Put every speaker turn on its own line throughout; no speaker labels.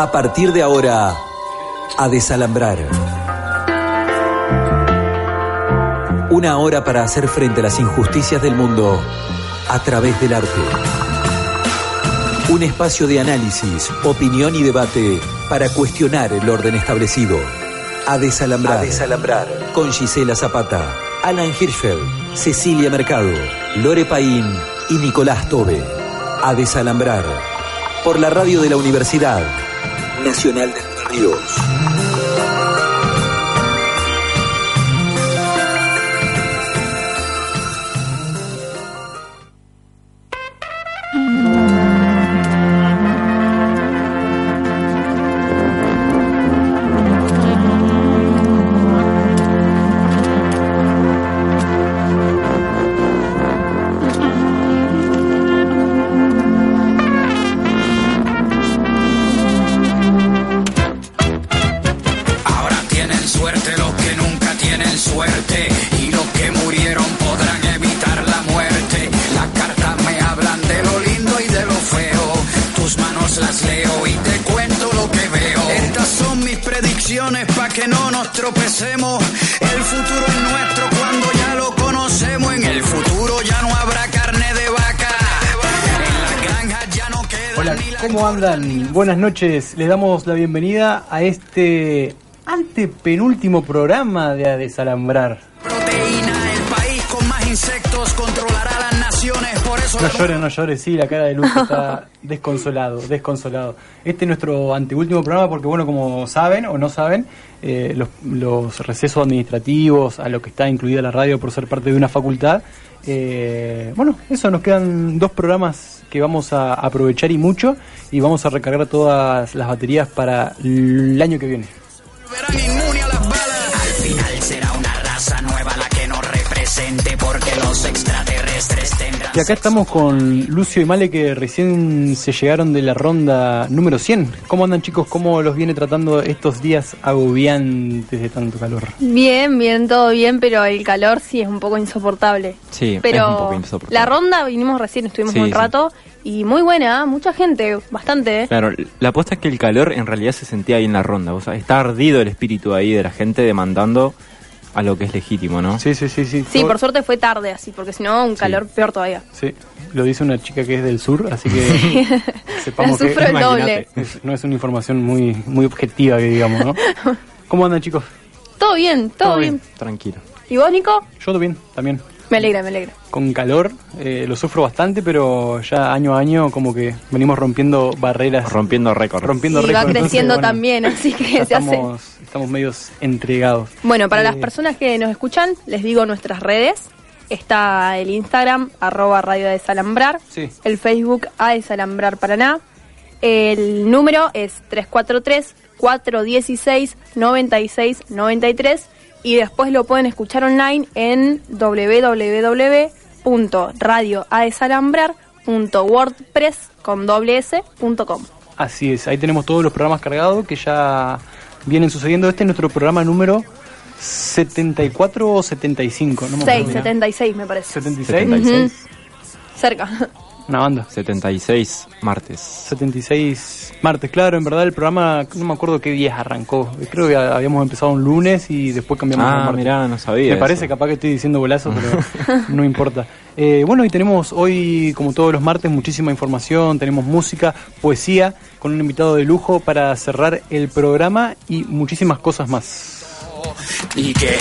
A partir de ahora, a desalambrar. Una hora para hacer frente a las injusticias del mundo a través del arte. Un espacio de análisis, opinión y debate para cuestionar el orden establecido. A desalambrar. A desalambrar. Con Gisela Zapata, Alan Hirschfeld, Cecilia Mercado, Lore Paín y Nicolás Tobe. A desalambrar. Por la radio de la Universidad Nacional de Ríos.
Mis predicciones para que no nos tropecemos. El futuro es nuestro cuando ya lo conocemos. En el futuro ya no habrá carne de vaca. En las granjas ya no queda
Hola, ¿cómo andan? Buenas noches. Les damos la bienvenida a este antepenúltimo programa de A Desalambrar. No llores, no llores, sí, la cara de Luz está desconsolado, desconsolado. Este es nuestro anteúltimo programa porque, bueno, como saben o no saben, eh, los, recesos administrativos, a lo que está incluida la radio por ser parte de una facultad, eh, bueno, eso, nos quedan dos programas que vamos a aprovechar y mucho y vamos a recargar todas las baterías para el año que viene. Y acá estamos con Lucio y Male que recién se llegaron de la ronda número 100. ¿Cómo andan chicos? ¿Cómo los viene tratando estos días agobiantes de tanto calor?
Bien, bien, todo bien, pero el calor sí es un poco insoportable.
Sí,
pero
es un poco insoportable.
la ronda vinimos recién, estuvimos
Sí,
un
sí.
rato y muy buena, ¿eh? mucha gente, bastante. ¿eh?
Claro, la apuesta es que el calor en realidad se sentía ahí en la ronda. O sea, está ardido el espíritu ahí de la gente demandando a lo que es legítimo, ¿no?
Sí, sí, sí, sí.
Sí, por suerte fue tarde así, porque si no, un calor peor todavía.
Sí, lo dice una chica que es del sur, así que sepamos
La
que
sufro el doble.
es- no es una información muy muy objetiva que digamos, ¿no? ¿Cómo andan chicos?
Todo bien, todo, bien.
Tranquilo.
¿Y vos, Nico?
Yo todo bien, también.
Me alegra, me alegra.
Con calor, eh, lo sufro bastante, pero ya año a año como que venimos rompiendo barreras.
Rompiendo récords.
rompiendo
y va
entonces,
creciendo
bueno,
también, así que se hace.
estamos, estamos medios entregados.
Bueno, para
Eh,
las personas que nos escuchan, les digo nuestras redes. Está el Instagram, arroba Radio Desalambrar.
Sí.
El Facebook, A Desalambrar Paraná. El número es 343-416-9693. Y después lo pueden escuchar online en www.radioadesalambrar.wordpress.com.
Así es, ahí tenemos todos los programas cargados que ya vienen sucediendo. Este es nuestro programa número 74 o 75, no me acuerdo.
6, 76 me parece.
76,
76.
Cerca.
Una banda.
76 martes.
76 martes, claro, en verdad el programa, no me acuerdo qué días arrancó. Creo que habíamos empezado un lunes y después cambiamos a
Ah,
martes.
mirá, no sabía.
Me parece capaz que estoy diciendo golazo, pero no importa. Eh, bueno, y tenemos hoy, como todos los martes, muchísima información, tenemos música, poesía, con un invitado de lujo para cerrar el programa y muchísimas cosas más.
Y que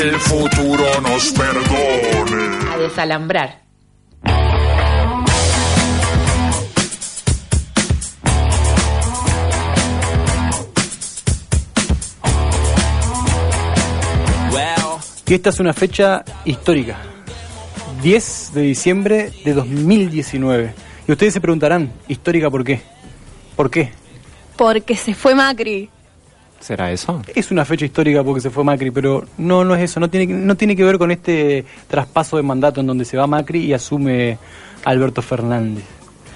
el futuro nos perdone.
A desalambrar.
Y esta es una fecha histórica. 10 de diciembre de 2019. Y ustedes se preguntarán, histórica, ¿por qué? ¿Por qué?
Porque se fue Macri.
¿Será eso?
Es una fecha histórica porque se fue Macri, pero no, no es eso, no tiene, no tiene que ver con este traspaso de mandato en donde se va Macri y asume Alberto Fernández.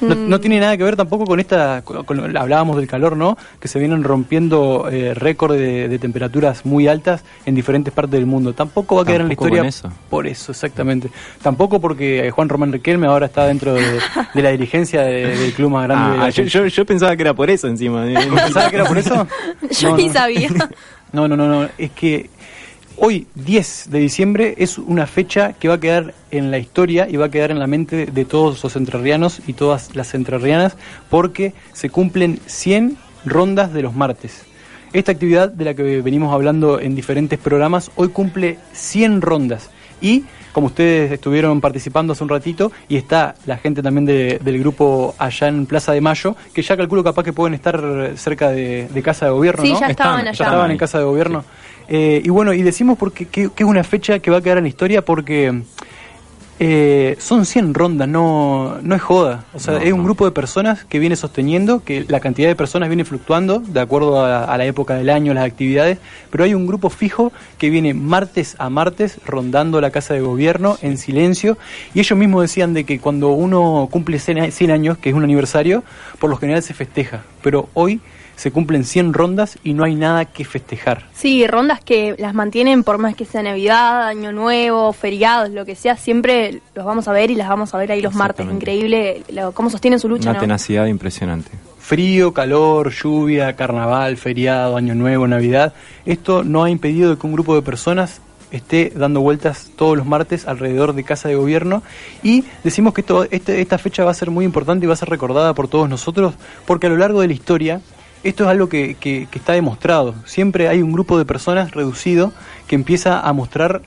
No,
Mm.
no tiene nada que ver tampoco con esta, con- con- hablábamos del calor, ¿no? Que se vienen rompiendo eh, récord de, de temperaturas muy altas en diferentes partes del mundo. Tampoco va a quedar en la historia
eso.
por eso, exactamente. Tampoco porque eh, Juan Román Riquelme ahora está dentro de, de la dirigencia de- del club más grande de
Ah, yo, yo pensaba que era por eso encima.
¿Pensaba que era por eso?
Yo
No,
ni
no.
sabía.
No, no, no, no. Es que hoy, 10 de diciembre, es una fecha que va a quedar en la historia y va a quedar en la mente de todos los entrerrianos y todas las entrerrianas porque se cumplen 100 rondas de los martes. Esta actividad de la que venimos hablando en diferentes programas hoy cumple 100 rondas y como ustedes estuvieron participando hace un ratito y está la gente también de- del grupo allá en Plaza de Mayo, que ya calculo capaz que pueden estar cerca de, de Casa de Gobierno,
Sí,
¿no?
ya estaban allá.
ya estaban en casa de gobierno. Eh, y bueno, y decimos porque que, que es una fecha que va a quedar en la historia porque eh, son 100 rondas, no, no es joda. O sea,
No,
es un
no.
grupo de personas que viene sosteniendo, que la cantidad de personas viene fluctuando de acuerdo a, a la época del año, las actividades, pero hay un grupo fijo que viene martes a martes rondando la casa de gobierno en silencio. Y ellos mismos decían de que cuando uno cumple 100 a- 100 años, que es un aniversario, por lo general se festeja. Pero hoy se cumplen 100 rondas y no hay nada que festejar.
Sí, rondas que las mantienen por más que sea Navidad, Año Nuevo, feriados, lo que sea, siempre los vamos a ver y las vamos a ver ahí los martes. Increíble lo- cómo sostienen su lucha,
Una
¿no?
tenacidad impresionante.
Frío, calor, lluvia, carnaval, feriado, año nuevo, Navidad. Esto no ha impedido que un grupo de personas esté dando vueltas todos los martes alrededor de casa de gobierno y decimos que esto, este- esta fecha va a ser muy importante y va a ser recordada por todos nosotros porque a lo largo de la historia esto es algo que, que- que está demostrado. Siempre hay un grupo de personas reducido que empieza a mostrar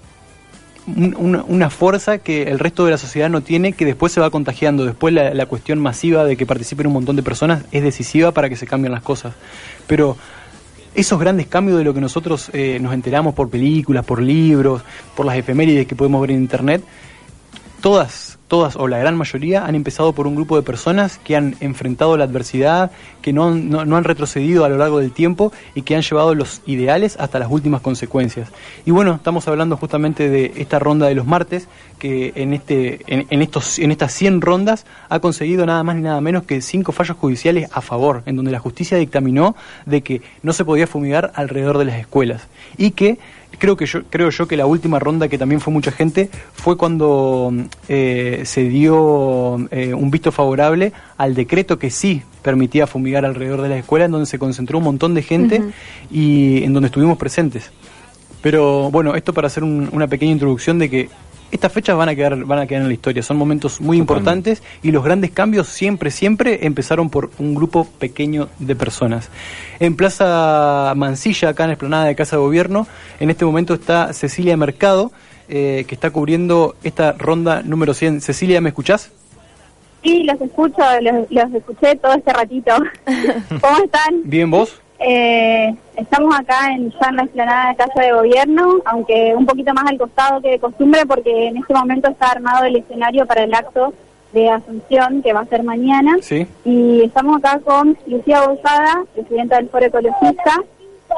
un- una, fuerza que el resto de la sociedad no tiene, que después se va contagiando. Después la, la cuestión masiva de que participen un montón de personas es decisiva para que se cambien las cosas. Pero esos grandes cambios de lo que nosotros eh, nos enteramos por películas, por libros, por las efemérides que podemos ver en internet, todas, todas o la gran mayoría han empezado por un grupo de personas que han enfrentado la adversidad, que no, han- no, han retrocedido a lo largo del tiempo y que han llevado los ideales hasta las últimas consecuencias. Y bueno, estamos hablando justamente de esta ronda de los martes, que en, este, en, estos, en estas 100 rondas ha conseguido nada más ni nada menos que cinco fallos judiciales a favor, en donde la justicia dictaminó de que no se podía fumigar alrededor de las escuelas y que creo que yo creo yo que la última ronda que también fue mucha gente fue cuando eh, se dio eh, un visto favorable al decreto que sí permitía fumigar alrededor de las escuelas en donde se concentró un montón de gente y en donde estuvimos presentes. Pero bueno esto para hacer un- una pequeña introducción de que estas fechas van a quedar van a quedar en la historia son momentos muy
Totalmente.
importantes y los grandes cambios siempre siempre empezaron por un grupo pequeño de personas en Plaza Mansilla acá en la explanada de Casa de Gobierno en este momento está Cecilia Mercado eh, que está cubriendo esta ronda número 100 Cecilia ¿me escuchás?
Sí, los escucho, los, los escuché todo este ratito. ¿Cómo están?
¿bien vos?
Eh, estamos acá en, ya en la explanada de Casa de Gobierno, aunque un poquito más al costado que de costumbre, porque en este momento está armado el escenario para el acto de Asunción, que va a ser mañana.
Sí.
Y estamos acá con Lucía Bolsada, presidenta del Foro Ecologista,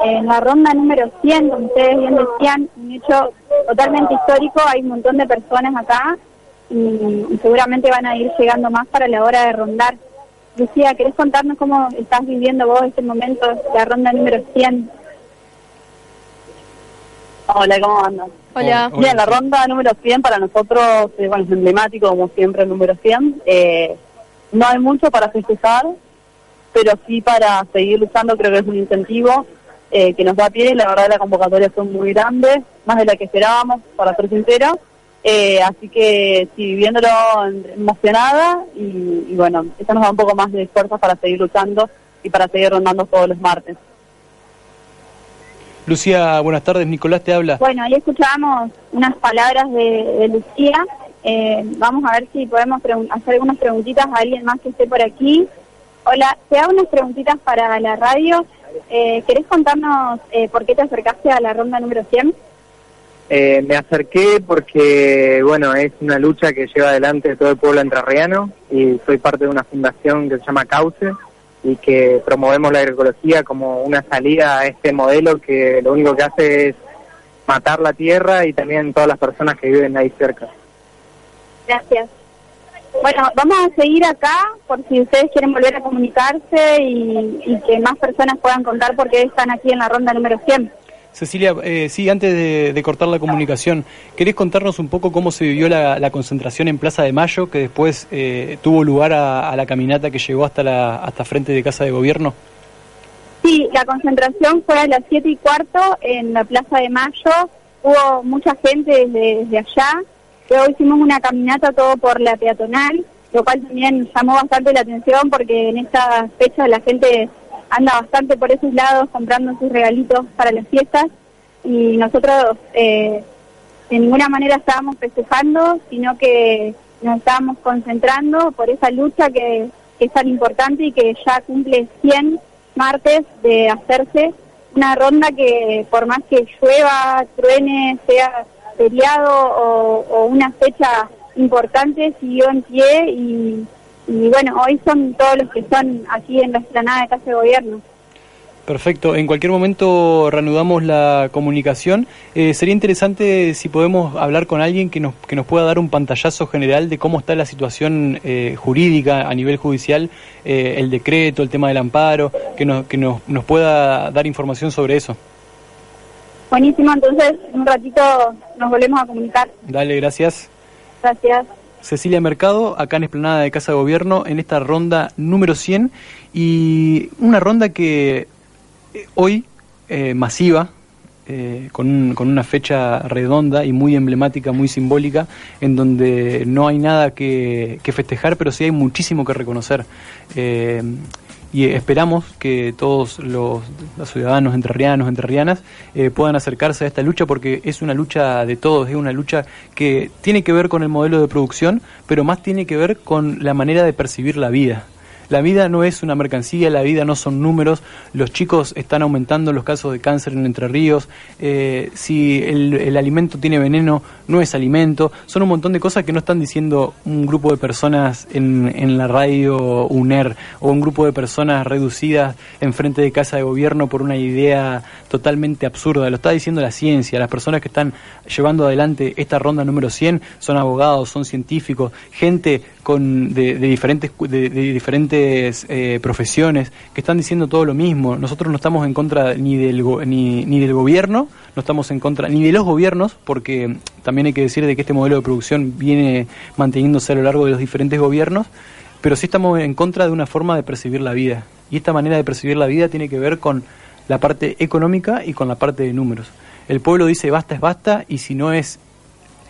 en la ronda número 100, como ustedes bien decían, un hecho totalmente histórico, hay un montón de personas acá y, y seguramente van a ir llegando más para la hora de rondar. Lucía, ¿querés contarnos cómo estás viviendo vos este momento, la ronda número 100?
Hola, ¿cómo andan?
Hola.
Bien, la ronda número 100 para nosotros eh, bueno, es emblemático, como siempre, el número 100. Eh, no hay mucho para festejar, pero sí para seguir luchando, creo que es un incentivo eh, que nos da pie la verdad la convocatoria fue muy grande, más de la que esperábamos, para ser sincero. Eh, así que sí, viviéndolo en- emocionada y, y bueno, eso nos da un poco más de fuerza para seguir luchando y para seguir rondando todos los martes.
Lucía buenas tardes Nicolás te habla
Bueno, ahí escuchábamos unas palabras de, de Lucía. Eh, vamos a ver si podemos hacer algunas preguntitas a alguien más que esté por aquí. Hola, te hago unas preguntitas para la radio. Eh, ¿Querés contarnos eh, por qué te acercaste a la ronda número 100?
Eh, me acerqué porque, bueno, es una lucha que lleva adelante todo el pueblo entrerriano y soy parte de una fundación que se llama Cauce y que promovemos la agroecología como una salida a este modelo que lo único que hace es matar la tierra y también todas las personas que viven ahí cerca.
Gracias. Bueno, vamos a seguir acá por si ustedes quieren volver a comunicarse y, y que más personas puedan contar por qué están aquí en la ronda número 100.
Cecilia, eh, sí, antes de, de cortar la comunicación, ¿querés contarnos un poco cómo se vivió la, concentración en Plaza de Mayo, que después eh, tuvo lugar a, a la caminata que llegó hasta la hasta frente de Casa de Gobierno?
Sí, la concentración fue a las 7 y cuarto en la Plaza de Mayo. Hubo mucha gente desde, desde allá. Luego hicimos una caminata todo por la peatonal, lo cual también llamó bastante la atención porque en esta fecha la gente anda bastante por esos lados comprando sus regalitos para las fiestas y nosotros eh, de ninguna manera estábamos festejando, sino que nos estábamos concentrando por esa lucha que, es tan importante y que ya cumple 100 martes de hacerse una ronda que por más que llueva, truene, sea feriado o, o una fecha importante, siguió en pie y, y bueno, hoy son todos los que son aquí en la explanada de Casa de Gobierno.
Perfecto. En cualquier momento reanudamos la comunicación. Eh, sería interesante si podemos hablar con alguien que nos, que nos pueda dar un pantallazo general de cómo está la situación eh, jurídica a nivel judicial, eh, el decreto, el tema del amparo, que, nos, que nos, nos pueda dar información sobre eso.
Buenísimo, entonces en un ratito nos volvemos a comunicar.
Dale, gracias.
Gracias.
Cecilia Mercado, acá en Esplanada de Casa de Gobierno, en esta ronda número 100, y una ronda que eh, hoy, eh, masiva, eh, con, con una fecha redonda y muy emblemática, muy simbólica, en donde no hay nada que, que festejar, pero sí hay muchísimo que reconocer. Eh, y esperamos que todos los, los ciudadanos entrerrianos, entrerrianas, eh, puedan acercarse a esta lucha porque es una lucha de todos, es una lucha que tiene que ver con el modelo de producción, pero más tiene que ver con la manera de percibir la vida. La vida no es una mercancía, la vida no son números, los chicos están aumentando los casos de cáncer en Entre Ríos, eh, si el, alimento tiene veneno, no es alimento, son un montón de cosas que no están diciendo un grupo de personas en, en la radio UNER o un grupo de personas reducidas en frente de casa de gobierno por una idea totalmente absurda, lo está diciendo la ciencia, las personas que están llevando adelante esta ronda número 100 son abogados, son científicos, gente de, diferentes de, diferentes eh, profesiones que están diciendo todo lo mismo. Nosotros no estamos en contra ni del ni, ni del gobierno, no estamos en contra ni de los gobiernos, porque también hay que decir de que este modelo de producción viene manteniéndose a lo largo de los diferentes gobiernos, pero sí estamos en contra de una forma de percibir la vida. Y esta manera de percibir la vida tiene que ver con la parte económica y con la parte de números. El pueblo dice basta es basta y si no es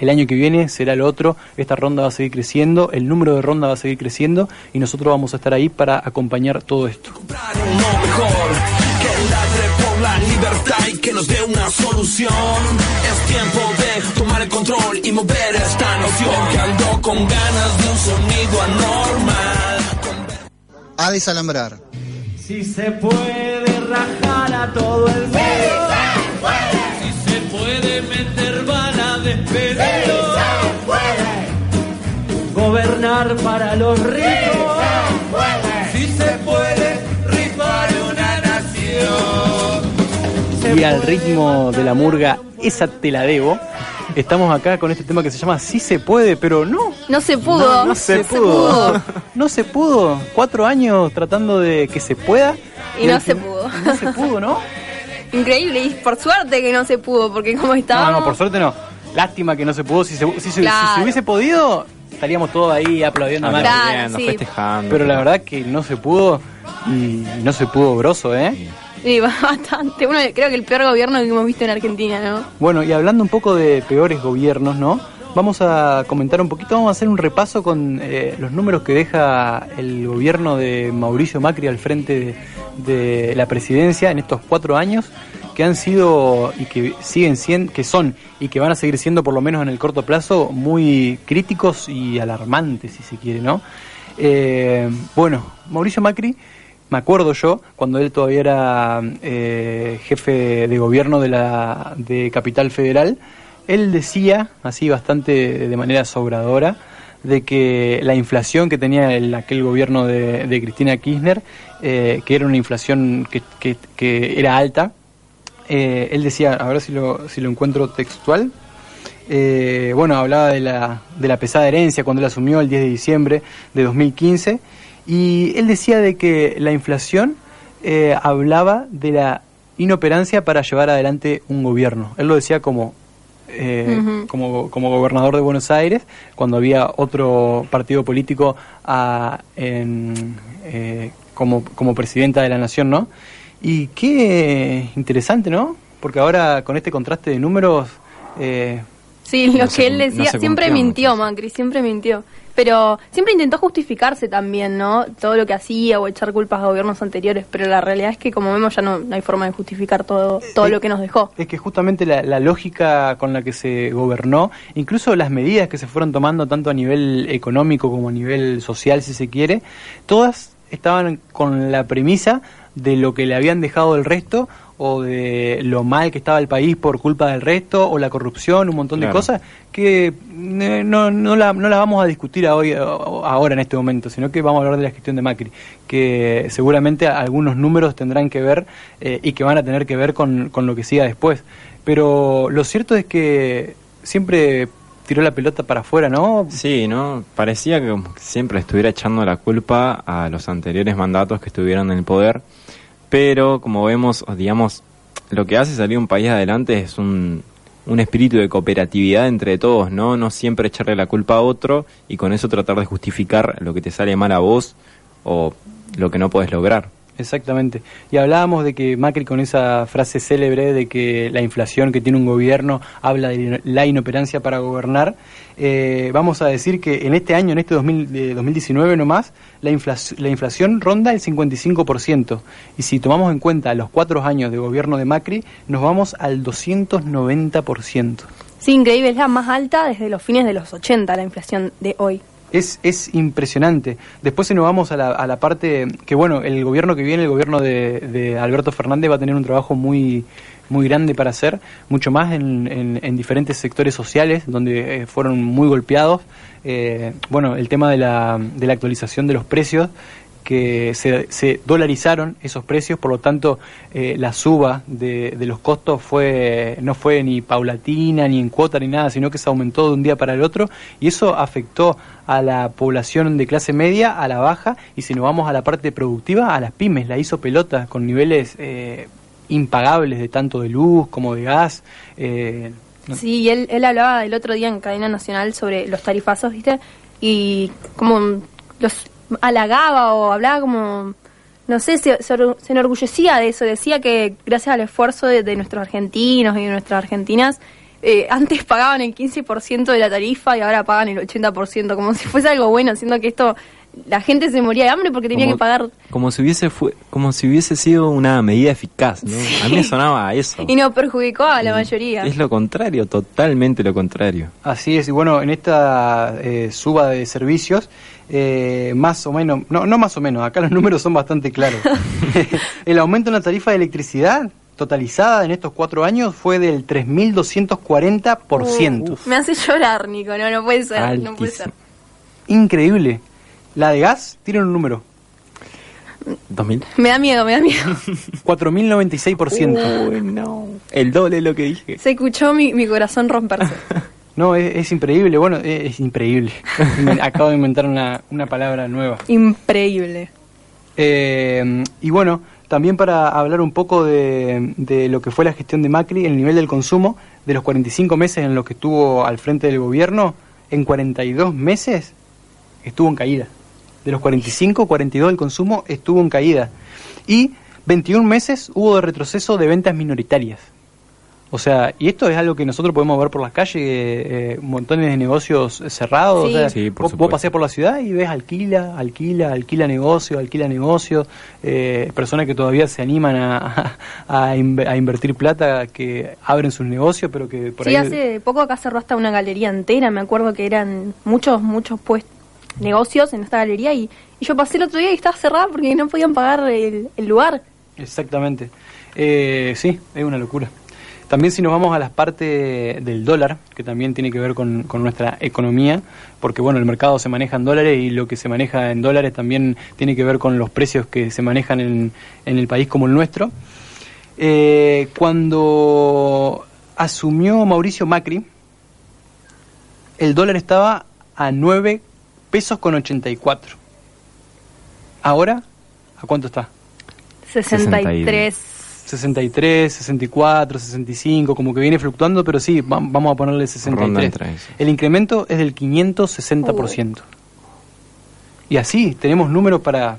el año que viene será el otro, esta ronda va a seguir creciendo, el número de ronda va a seguir creciendo y nosotros vamos a estar ahí para acompañar todo esto.
la libertad y que nos dé una solución. Es tiempo de tomar el control y mover esta noción. Que ando con ganas de un sonido anormal.
A desalambrar.
Si se puede rajar a todo el mundo. Si se puede meter bala de pelo. Gobernar para los ricos. Si se puede rifar una nación.
Y al ritmo de la murga, esa te la debo. Estamos acá con este tema que se llama Sí se puede, pero no.
No se pudo.
No, no se, pudo. No se pudo. Cuatro años tratando de que se pueda.
Y no se pudo.
No se pudo, ¿no?
Increíble, y por suerte que no se pudo, porque como
No,
estábamos...
no, por suerte no. Lástima que no se pudo. Si se, si se- si
Claro.
se hubiese podido, estaríamos todos ahí aplaudiendo a
Claro,
Macri.
Aplaudiendo,
sí.
festejando.
Pero la verdad que no se pudo y no se pudo grosso, ¿eh?
Sí, bastante. Uno, creo que el peor gobierno que hemos visto en Argentina, ¿no?
Bueno, y hablando un poco de peores gobiernos, ¿no? Vamos a comentar un poquito, vamos a hacer un repaso con eh, los números que deja el gobierno de Mauricio Macri al frente de, de la presidencia en estos cuatro años, que han sido y que siguen siendo, que son y que van a seguir siendo por lo menos en el corto plazo muy críticos y alarmantes, si se quiere, ¿no? Eh, bueno, Mauricio Macri, me acuerdo yo, cuando él todavía era eh, jefe de gobierno de la de Capital Federal, él decía, así bastante de manera sobradora, de que la inflación que tenía el, aquel gobierno de, de Cristina Kirchner, eh, que era una inflación que, que- que era alta, eh, él decía, a ver si lo, si lo encuentro textual, eh, bueno, hablaba de la, de la pesada herencia cuando él asumió el 10 de diciembre de 2015, y él decía de que la inflación eh, hablaba de la inoperancia para llevar adelante un gobierno. Él lo decía como, eh, como, como gobernador de Buenos Aires, cuando había otro partido político ah, en, eh, como, como presidenta de la nación, ¿no? Y qué interesante, ¿no? Porque ahora con este contraste de números... eh,
Sí, lo
No
que
se
él
no
decía, siempre
cumplió
mintió, Macri, siempre mintió. Pero siempre intentó justificarse también, ¿no? Todo lo que hacía o echar culpas a gobiernos anteriores, pero la realidad es que, como vemos, ya no, no hay forma de justificar todo, todo lo que nos dejó.
Es que justamente la, la lógica con la que se gobernó, incluso las medidas que se fueron tomando tanto a nivel económico como a nivel social, si se quiere, todas estaban con la premisa de lo que le habían dejado el resto o de lo mal que estaba el país por culpa del resto o la corrupción, un montón de cosas que eh, no, no, la, no la vamos a discutir hoy, ahora en este momento, sino que vamos a hablar de la gestión de Macri, que seguramente algunos números tendrán que ver eh, y que van a tener que ver con, con lo que siga después. Pero lo cierto es que siempre tiró la pelota para afuera, ¿no?
Sí, ¿no? Parecía que siempre estuviera echando la culpa a los anteriores mandatos que estuvieron en el poder, pero como vemos, digamos, lo que hace salir un país adelante es un, un espíritu de cooperatividad entre todos, ¿no? No siempre echarle la culpa a otro y con eso tratar de justificar lo que te sale mal a vos o lo que no podés lograr.
Exactamente. Y hablábamos de que Macri con esa frase célebre de que la inflación que tiene un gobierno habla de la inoperancia para gobernar. Eh, vamos a decir que en este año, en este 2000, de 2019 nomás, la, la inflación ronda el 55%. Y si tomamos en cuenta los cuatro años de gobierno de Macri, nos vamos al 290%.
Sí, increíble, es la más alta desde los fines de los 80, la inflación de hoy.
Es, es impresionante. Después si nos vamos a la, a la parte que, bueno, el gobierno que viene, el gobierno de, de Alberto Fernández va a tener un trabajo muy muy grande para hacer, mucho más en, en- en diferentes sectores sociales donde eh, fueron muy golpeados. Eh, bueno, el tema de la, de la actualización de los precios, que se, se dolarizaron esos precios, por lo tanto eh, la suba de, de los costos fue no fue ni paulatina, ni en cuota, ni nada, sino que se aumentó de un día para el otro y eso afectó a la población de clase media, a la baja y si nos vamos a la parte productiva, a las pymes, la hizo pelota con niveles eh, impagables de tanto de luz como de gas. eh, no-
Sí, él, él hablaba el otro día en cadena nacional sobre los tarifazos, ¿viste? Y como los halagaba o hablaba como, no sé, se, se se enorgullecía de eso. Decía que gracias al esfuerzo de, de nuestros argentinos y de nuestras argentinas, eh, antes pagaban el 15% de la tarifa y ahora pagan el 80%, como si fuese algo bueno, siendo que esto, la gente se moría de hambre porque tenía
Como-
que pagar
Como si hubiese fue, como si hubiese sido una medida eficaz, ¿no? A mí me sonaba a eso.
y nos perjudicó a la mayoría.
Es lo contrario, totalmente lo contrario.
Así es, y bueno, en esta eh, suba de servicios, eh, más o menos, no, no más o menos, acá los números son bastante claros. el aumento en la tarifa de electricidad totalizada en estos cuatro años fue del 3.240%.
Me hace llorar, Nico, no, no puede ser, no puede ser.
Increíble. La de gas tiene un número,
2000.
Me da miedo, me da miedo.
4.096%.
Uy, no. El doble de lo que dije.
Se escuchó mi, mi corazón romperse.
No, es, es increíble, bueno, es, es increíble. Me- Acabo de inventar una, una palabra nueva.
Increíble.
Eh, y bueno, también para hablar un poco de, de lo que fue la gestión de Macri, el nivel del consumo, de los 45 meses en los que estuvo al frente del gobierno, en 42 meses estuvo en caída. De los 45, 42 el consumo estuvo en caída. Y 21 meses hubo de retroceso de ventas minoritarias. O sea, y esto es algo que nosotros podemos ver por las calles, eh, montones de negocios cerrados.
Sí.
o sea,
Sí, por
vos, vos paseás por la ciudad y ves alquila, alquila, alquila negocio, alquila negocio, eh, personas que todavía se animan a, a, inve- a invertir plata, que abren sus negocios, pero que por
sí,
ahí...
hace poco acá cerró hasta una galería entera. Me acuerdo que eran muchos, muchos pues negocios en esta galería y, yo pasé el otro día y estaba cerrada porque no podían pagar el, el lugar.
Exactamente. Eh, sí, es una locura. También si nos vamos a las partes del dólar, que también tiene que ver con, con nuestra economía, porque bueno, el mercado se maneja en dólares y lo que se maneja en dólares también tiene que ver con los precios que se manejan en, en el país como el nuestro. Eh, cuando asumió Mauricio Macri, el dólar estaba a 9 pesos con 84. Ahora, ¿a cuánto está?
63.
63, 64, 65, como que viene fluctuando, pero sí, va- vamos a ponerle
Ronda
63.
entre eso.
El incremento es del 560%. Y así, tenemos números para,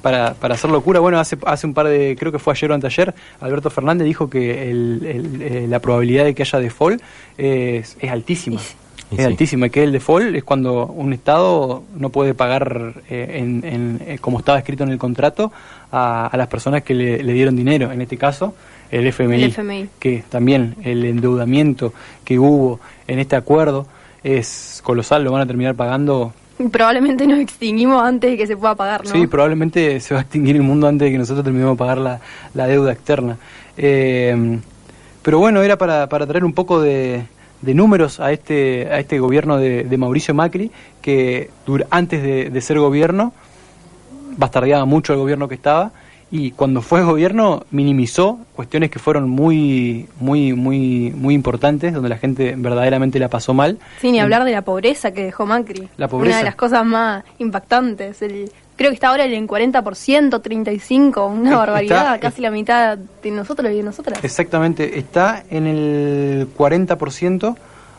para, para hacer locura. Bueno, hace, hace un par de, creo que fue ayer o anteayer, Alberto Fernández dijo que el- el- eh, la probabilidad de que haya default es, es altísima.
Y
Es
sí.
altísima, que el default es cuando un Estado no puede pagar eh, en, en- eh, como estaba escrito en el contrato a, a las personas que le, le dieron dinero, en este caso el FMI,
El FMI.
que también el endeudamiento que hubo en este acuerdo es colosal, lo van a terminar pagando.
Probablemente nos extinguimos antes de que se pueda pagar, ¿no?
Sí, probablemente se va a extinguir el mundo antes de que nosotros terminemos de pagar la, la deuda externa. Eh, pero bueno, era para, para traer un poco de, de números a este, a este gobierno de, de Mauricio Macri, que dur- antes de, de ser gobierno bastardeaba mucho el gobierno que estaba y cuando fue gobierno minimizó cuestiones que fueron muy muy muy muy importantes donde la gente verdaderamente la pasó mal
Sí, ni hablar de la pobreza que dejó Macri.
La pobreza.
Una de las cosas más impactantes. El, creo que está ahora en 40%, 35%, una
Está-
barbaridad. casi la mitad de nosotros y de nosotras.
Exactamente, está en el 40%,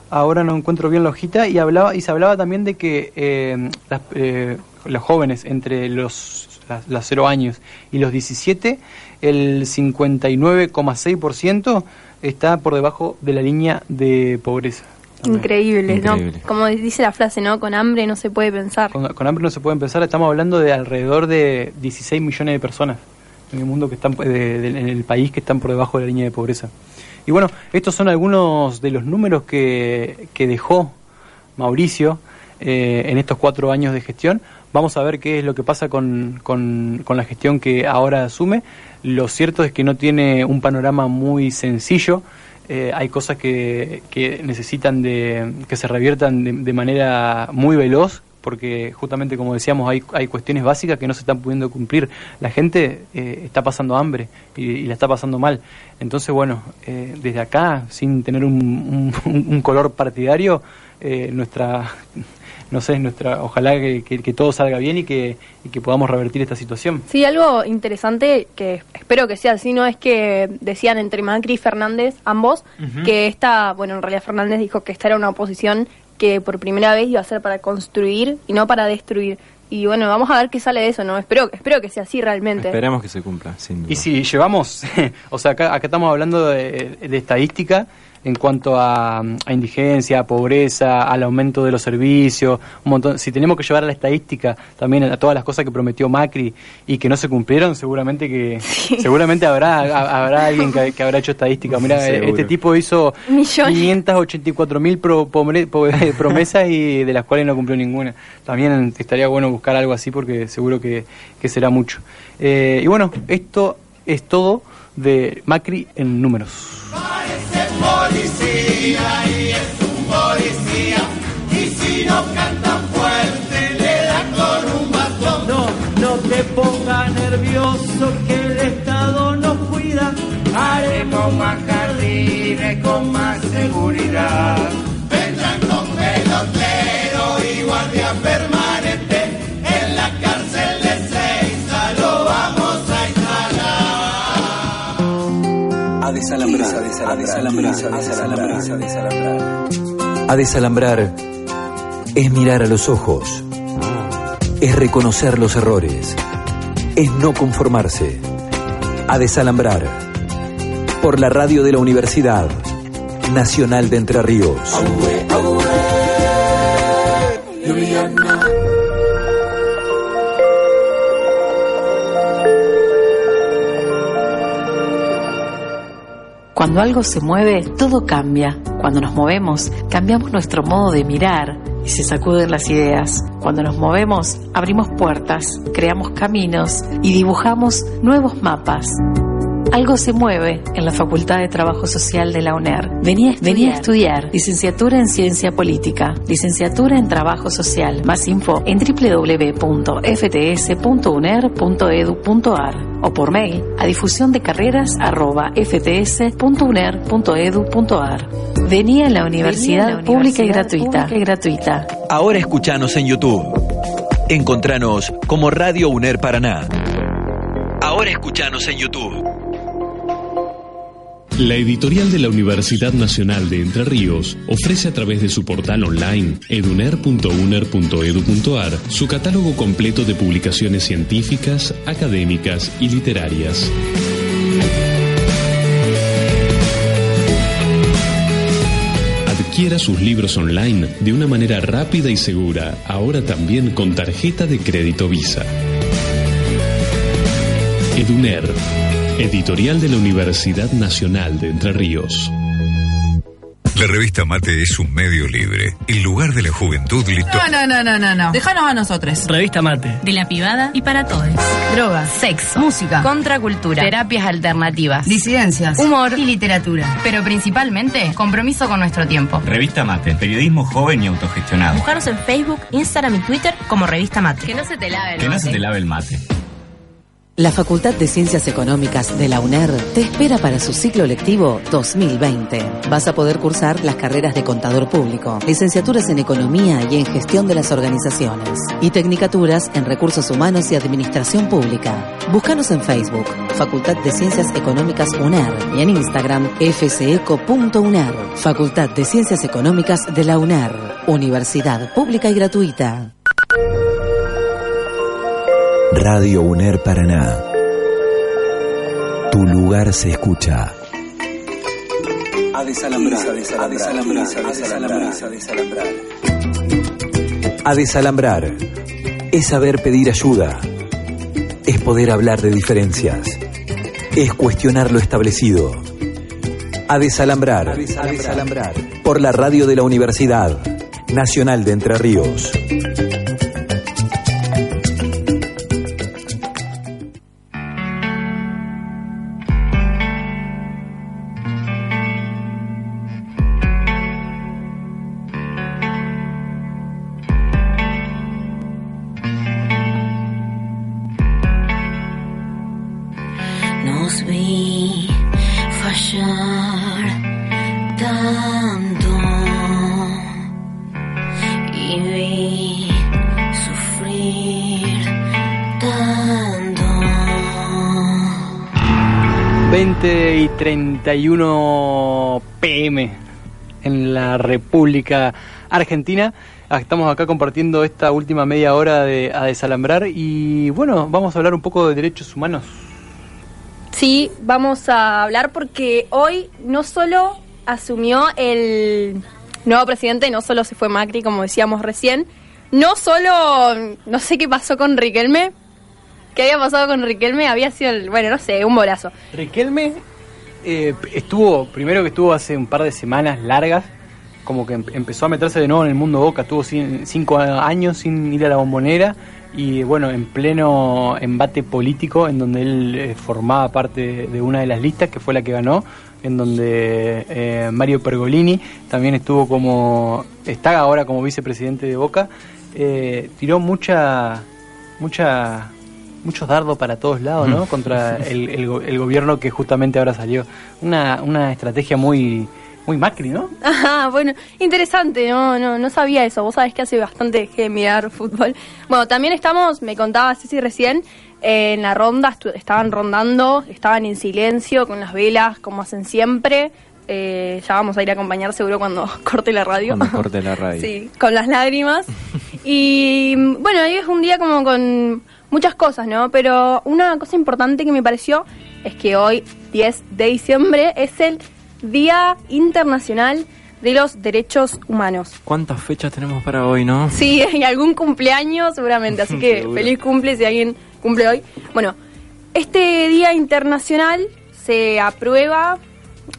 ahora no encuentro bien la hojita, y hablaba y se hablaba también de que eh, las, eh, los jóvenes entre los las, las 0 años y los 17, el 59,6% está por debajo de la línea de pobreza.
Increíble,
Increíble.
¿no? Como dice la frase, ¿no? Con hambre no se puede pensar.
Con, con hambre no se puede empezar, estamos hablando de alrededor de 16 millones de personas en el mundo que están de- de- en el país que están por debajo de la línea de pobreza. Y bueno, estos son algunos de los números que, que dejó Mauricio eh, en estos cuatro años de gestión. Vamos a ver qué es lo que pasa con, con, con la gestión que ahora asume. Lo cierto es que no tiene un panorama muy sencillo. Eh, hay cosas que, que necesitan de que se reviertan de, de manera muy veloz porque justamente como decíamos hay, hay cuestiones básicas que no se están pudiendo cumplir. La gente eh, está pasando hambre y, la está pasando mal. Entonces bueno eh, desde acá sin tener un, un- un color partidario eh, nuestra no sé nuestra ojalá que, que- que todo salga bien y que, y que podamos revertir esta situación
Sí, algo interesante que espero que sea así, ¿no? Es que decían entre Macri y Fernández, ambos, que esta, bueno, en realidad Fernández dijo que esta era una oposición que por primera vez iba a ser para construir y no para destruir. Y bueno, vamos a ver qué sale de eso, ¿no? Espero, espero que sea así realmente.
Esperemos que se cumpla, sin duda.
Y si llevamos, o sea, acá, acá estamos hablando de, de estadística en cuanto a, a indigencia, a pobreza, al aumento de los servicios, un montón. Si tenemos que llevar a la estadística también a todas las cosas que prometió Macri y que no se cumplieron, seguramente que seguramente habrá ha- habrá alguien que, que habrá hecho estadística. Mira, este tipo hizo
Millones.
584 mil pro, promesas y de las cuales no cumplió ninguna. También estaría bueno buscar algo así porque seguro que, que será mucho. Eh, y bueno, esto es todo de Macri en números.
Policía y es un policía y si no canta fuerte le da con un bastón. No, no te pongas nervioso que
desalambrar, a desalambrar, a desalambrar, a desalambrar. A desalambrar es mirar a los ojos, es reconocer los errores, es no conformarse. A desalambrar por la radio de la Universidad Nacional de Entre Ríos.
Cuando algo se mueve, todo cambia. Cuando nos movemos, cambiamos nuestro modo de mirar y se sacuden las ideas. Cuando nos movemos, abrimos puertas, creamos caminos y dibujamos nuevos mapas. Algo se mueve en la Facultad de Trabajo Social de la UNER. Venía, venía a estudiar licenciatura en Ciencia Política, licenciatura en Trabajo Social. Más info en www.fts.uner.edu.ar o por mail a difusión de carreras arroba fts.uner.edu.ar. Venía a la Universidad, Pública, y gratuita. Pública y gratuita.
Ahora escuchanos en YouTube. Encontranos como Radio UNER Paraná. Ahora escuchanos en YouTube.
La editorial de la Universidad Nacional de Entre Ríos ofrece a través de su portal online eduner.uner.edu.ar su catálogo completo de publicaciones científicas, académicas y literarias. Adquiera sus libros online de una manera rápida y segura, ahora también con tarjeta de crédito Visa. Eduner, editorial de la Universidad Nacional de Entre Ríos.
La revista Mate es un medio libre, el lugar de la juventud listo.
No, no, no, no, no, no. Déjanos a nosotros.
Revista Mate.
De la privada y para todos.
Drogas,
Sexo.
música,
Contracultura.
terapias alternativas,
Disidencias.
humor
Y literatura. Pero principalmente, compromiso con nuestro tiempo.
Revista Mate, periodismo joven y autogestionado.
Buscarnos en Facebook, Instagram y Twitter como Revista Mate.
Que no se te lave el
Que no
mate.
se te lave el mate.
La Facultad de Ciencias Económicas de la UNER te espera para su ciclo lectivo 2020. Vas a poder cursar las carreras de contador público, licenciaturas en economía y en gestión de las organizaciones y tecnicaturas en recursos humanos y administración pública. Búscanos en Facebook, Facultad de Ciencias Económicas UNER y en Instagram fceco.uner. Facultad de Ciencias Económicas de la UNER, Universidad Pública y Gratuita.
Radio UNER Paraná. Tu lugar se escucha. A desalambrar, a desalambrar, a desalambrar, a desalambrar. A desalambrar es saber pedir ayuda. Es poder hablar de diferencias. Es cuestionar lo establecido. A desalambrar, a desalambrar. Por la radio de la Universidad Nacional de Entre Ríos.
31 pm en la República Argentina. Estamos acá compartiendo esta última media hora de a desalambrar y bueno, vamos a hablar un poco de derechos humanos.
Sí, vamos a hablar porque hoy no solo asumió el nuevo presidente, no solo se fue Macri, como decíamos recién, no solo, no sé qué pasó con Riquelme, qué había pasado con Riquelme, había sido el, bueno, no sé, un bolazo.
Riquelme eh, estuvo, primero que estuvo hace un par de semanas largas, como que em- empezó a meterse de nuevo en el mundo Boca, estuvo cin- cinco años sin ir a la bombonera y bueno, en pleno embate político en donde él eh, formaba parte de una de las listas que fue la que ganó, en donde eh, Mario Pergolini también estuvo como, está ahora como vicepresidente de Boca, eh, tiró mucha, mucha muchos dardos para todos lados, ¿no? Contra el, el go- el gobierno que justamente ahora salió. Una, una estrategia muy, muy Macri, ¿no?
Ajá, bueno, interesante, no, no, no sabía eso. Vos sabés que hace bastante dejé de mirar fútbol. Bueno, también estamos, me contaba Ceci recién, eh, en la ronda, estu- estaban rondando, estaban en silencio, con las velas, como hacen siempre. Eh, ya vamos a ir a acompañar seguro cuando corte la radio.
Cuando corte la radio.
Sí, con las lágrimas. Y mm, bueno, hoy es un día como con muchas cosas, ¿no? Pero una cosa importante que me pareció es que hoy, 10 de diciembre, es el Día Internacional de los Derechos Humanos.
¿Cuántas fechas tenemos para hoy, no?
Sí, y algún cumpleaños seguramente, así que
Seguro.
feliz cumple si alguien cumple hoy. Bueno, este Día Internacional se aprueba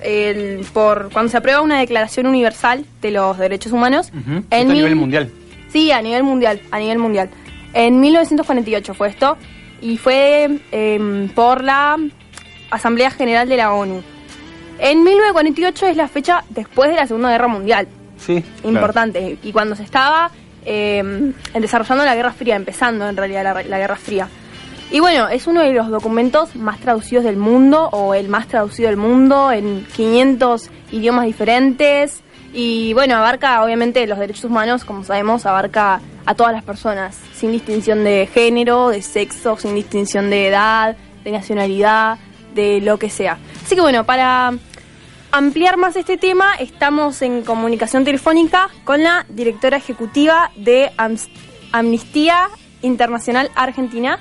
el, por cuando se aprueba una Declaración Universal de los Derechos Humanos en
a nivel mundial.
Sí, a nivel mundial, a nivel mundial. En 1948 fue esto y fue em, por la Asamblea General de la ONU. En 1948 es la fecha después de la Segunda Guerra Mundial.
Sí.
Importante. Y cuando se estaba eh, desarrollando la Guerra Fría, empezando en realidad la, la Guerra Fría. Y bueno, es uno de los documentos más traducidos del mundo, o el más traducido del mundo, en 500 idiomas diferentes. Y bueno, abarca obviamente los derechos humanos, como sabemos, abarca a todas las personas, sin distinción de género, de sexo, sin distinción de edad, de nacionalidad, de lo que sea. Así que bueno, para ampliar más este tema, estamos en comunicación telefónica con la directora ejecutiva de Amnistía Internacional Argentina.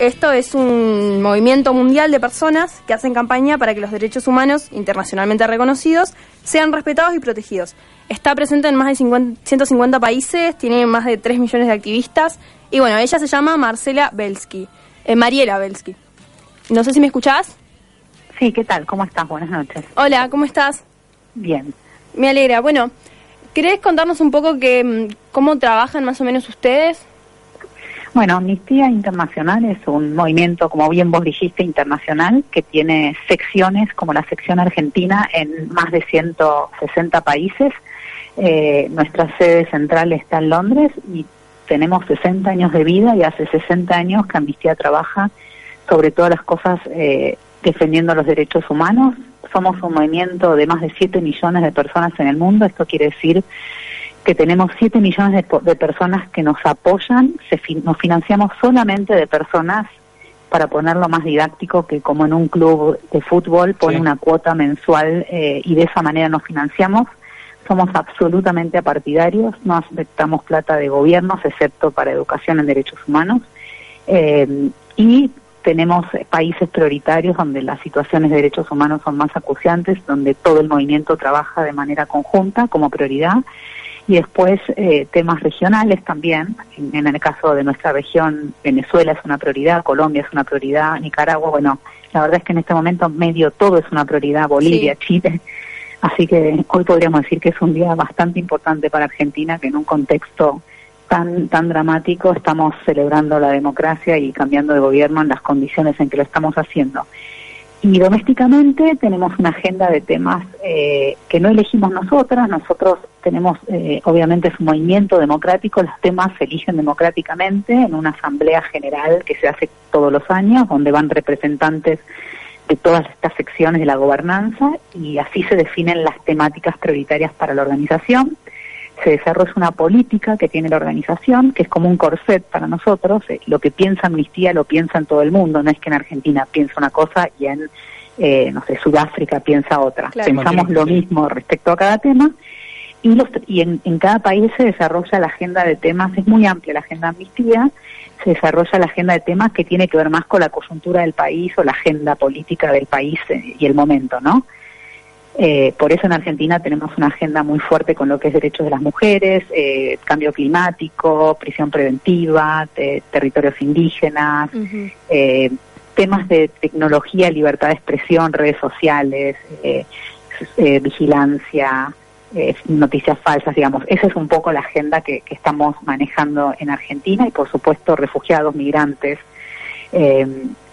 Esto es un movimiento mundial de personas que hacen campaña para que los derechos humanos internacionalmente reconocidos sean respetados y protegidos. Está presente en más de 50 150 países, tiene más de 3 millones de activistas y bueno, ella se llama Marcela Belsky, eh, Mariela Belsky. No sé si me escuchás.
Sí, ¿qué tal? ¿Cómo estás? Buenas noches.
Hola, ¿cómo estás?
Bien.
Me alegra. Bueno, ¿querés contarnos un poco que, mm, cómo trabajan más o menos ustedes?
Bueno, Amnistía Internacional es un movimiento, como bien vos dijiste, internacional, que tiene secciones como la sección argentina en más de 160 países. Eh, nuestra sede central está en Londres y tenemos 60 años de vida y hace 60 años que Amnistía trabaja sobre todas las cosas eh, defendiendo los derechos humanos. Somos un movimiento de más de 7 millones de personas en el mundo. Esto quiere decir que tenemos 7 millones de, personas que nos apoyan. Se nos financiamos solamente de personas, para ponerlo más didáctico, que como en un club de fútbol pone
Sí.
una cuota mensual eh, y de esa manera nos financiamos. Somos absolutamente apartidarios, no aceptamos plata de gobiernos, excepto para educación en derechos humanos. Eh, y tenemos países prioritarios donde las situaciones de derechos humanos son más acuciantes, donde todo el movimiento trabaja de manera conjunta como prioridad. Y después eh, temas regionales también. En, en el caso de nuestra región, Venezuela es una prioridad, Colombia es una prioridad, Nicaragua, bueno, la verdad es que en este momento medio todo es una prioridad, Bolivia, Chile. Así que hoy podríamos decir que es un día bastante importante para Argentina, que en un contexto tan tan dramático estamos celebrando la democracia y cambiando de gobierno en las condiciones en que lo estamos haciendo. Y domésticamente tenemos una agenda de temas eh, que no elegimos nosotras, nosotros tenemos, eh, obviamente es un movimiento democrático, los temas se eligen democráticamente en una asamblea general que se hace todos los años, donde van representantes de todas estas secciones de la gobernanza y así se definen las temáticas prioritarias para la organización. Se desarrolla una política que tiene la organización, que es como un corset para nosotros. Eh, Lo que piensa Amnistía lo piensa en todo el mundo, no es que en Argentina piensa una cosa y en, eh, no sé, Sudáfrica piensa otra.
Claro.
Pensamos lo mismo respecto a cada tema y, los, y en, en cada país se desarrolla la agenda de temas, es muy amplia la agenda amnistía, se desarrolla la agenda de temas que tiene que ver más con la coyuntura del país o la agenda política del país eh, y el momento, ¿no? Eh, por eso en Argentina tenemos una agenda muy fuerte con lo que es derechos de las mujeres, eh, cambio climático, prisión preventiva, te- territorios indígenas, eh, temas de tecnología, libertad de expresión, redes sociales, eh, eh, vigilancia, eh, noticias falsas, digamos. Esa es un poco la agenda que, que estamos manejando en Argentina y, por supuesto, refugiados, migrantes eh,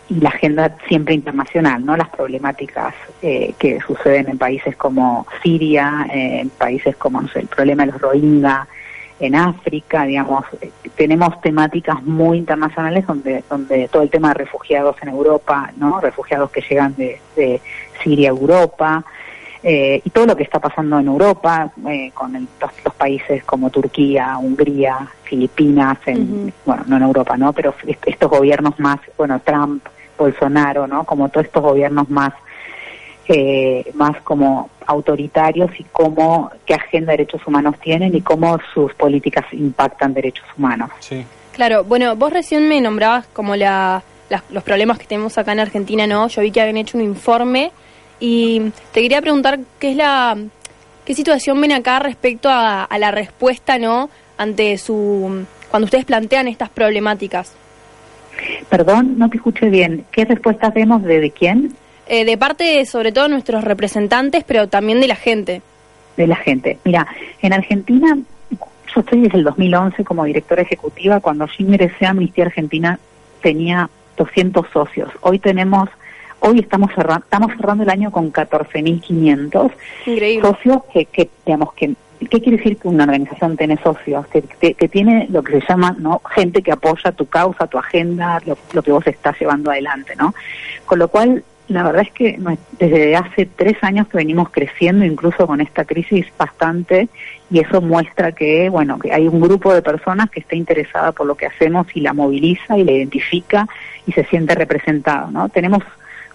y la agenda siempre internacional, ¿no? Las problemáticas eh, que suceden en países como Siria, eh, en países como no sé, el problema de los Rohingya, en África, digamos, eh, tenemos temáticas muy internacionales donde, donde todo el tema de refugiados en Europa, ¿no? Refugiados que llegan de, de Siria a Europa, eh, y todo lo que está pasando en Europa, eh, con el- los, los países como Turquía, Hungría, Filipinas, en, bueno, no en Europa, ¿no? Pero est- estos gobiernos más, bueno, Trump, Bolsonaro, ¿no? Como todos estos gobiernos más, eh, más como autoritarios y cómo, qué agenda de derechos humanos tienen y cómo sus políticas impactan derechos humanos.
Sí.
Claro, bueno, vos recién me nombrabas como la, las- los problemas que tenemos acá en Argentina, ¿no? Yo vi que habían hecho un informe y te quería preguntar qué es la qué situación ven acá respecto a, a la respuesta, ¿no? Ante su cuando ustedes plantean estas problemáticas.
Perdón, no te escuché bien. ¿Qué respuestas vemos de, de quién?
Eh, de parte de, sobre todo nuestros representantes, pero también de la gente.
de la gente. Mira, en Argentina, yo estoy desde el 2011 como directora ejecutiva. Cuando yo ingresé a Amnistía Argentina tenía 200 socios. Hoy tenemos Hoy estamos, cerra- estamos cerrando el año con 14.500
Increíble.
socios que, que, digamos, que ¿Qué quiere decir que una organización tiene socios? Que, que- que tiene lo que se llama ¿no? gente que apoya tu causa, tu agenda, lo, lo que vos estás llevando adelante, ¿no? Con lo cual, la verdad es que desde hace tres años que venimos creciendo, incluso con esta crisis, bastante, y eso muestra que, bueno, que hay un grupo de personas que está interesada por lo que hacemos y la moviliza y la identifica y se siente representado, ¿no? Tenemos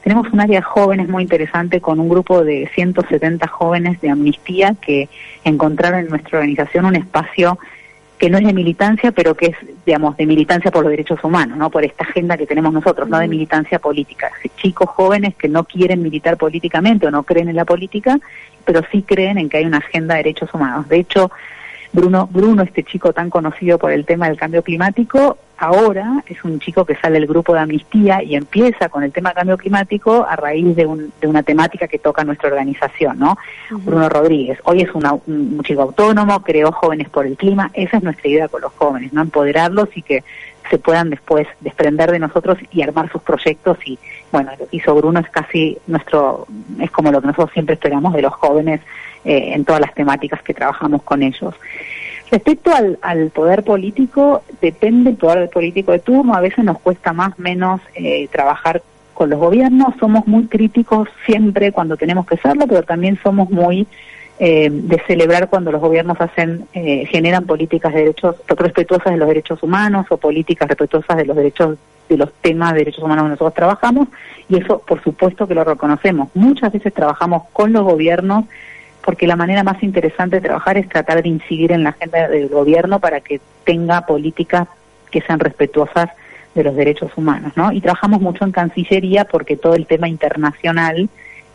tenemos un área de jóvenes muy interesante con un grupo de 170 jóvenes de amnistía que encontraron en nuestra organización un espacio que no es de militancia, pero que es, digamos, de militancia por los derechos humanos, ¿no? Por esta agenda que tenemos nosotros, no de militancia política. Chicos jóvenes que no quieren militar políticamente o no creen en la política, pero sí creen en que hay una agenda de derechos humanos. De hecho, Bruno, Bruno, este chico tan conocido por el tema del cambio climático, ahora es un chico que sale del grupo de amnistía y empieza con el tema del cambio climático a raíz de, un- de una temática que toca nuestra organización, ¿no? Bruno Rodríguez. Hoy es una- un, un chico autónomo, creó Jóvenes por el Clima. Esa es nuestra idea con los jóvenes, ¿no? Empoderarlos y que se puedan después desprender de nosotros y armar sus proyectos y bueno lo que hizo Bruno es casi nuestro es como lo que nosotros siempre esperamos de los jóvenes eh, en todas las temáticas que trabajamos con ellos. Respecto al, al poder político depende el poder político de turno. A veces nos cuesta más menos eh, trabajar con los gobiernos. Somos muy críticos siempre cuando tenemos que serlo pero también somos muy eh, de celebrar cuando los gobiernos hacen eh, generan políticas de derechos respetuosas de los derechos humanos o políticas respetuosas de los derechos de los temas de derechos humanos que nosotros trabajamos. Y eso por supuesto que lo reconocemos. Muchas veces trabajamos con los gobiernos porque la manera más interesante de trabajar es tratar de incidir en la agenda del gobierno para que tenga políticas que sean respetuosas de los derechos humanos, ¿no? Y trabajamos mucho en Cancillería porque todo el tema internacional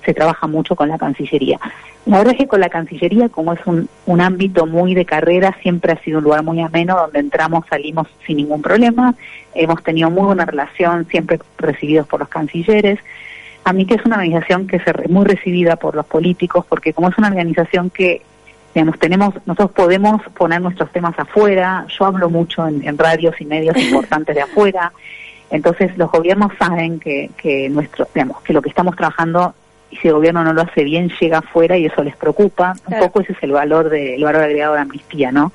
se trabaja mucho con la Cancillería. La verdad es que con la Cancillería, como es un, un ámbito muy de carrera, siempre ha sido un lugar muy ameno donde entramos, salimos sin ningún problema. Hemos tenido muy buena relación, siempre recibidos por los cancilleres. A mí que es una organización que re- muy recibida por los políticos, porque como es una organización que digamos, tenemos, nosotros podemos poner nuestros temas afuera, yo hablo mucho en, en radios y medios importantes de afuera, entonces los gobiernos saben que, que nuestro, digamos, que lo que estamos trabajando, y si el gobierno no lo hace bien, llega afuera y eso les preocupa. Un poco ese es el valor de, el valor agregado de amnistía, ¿no?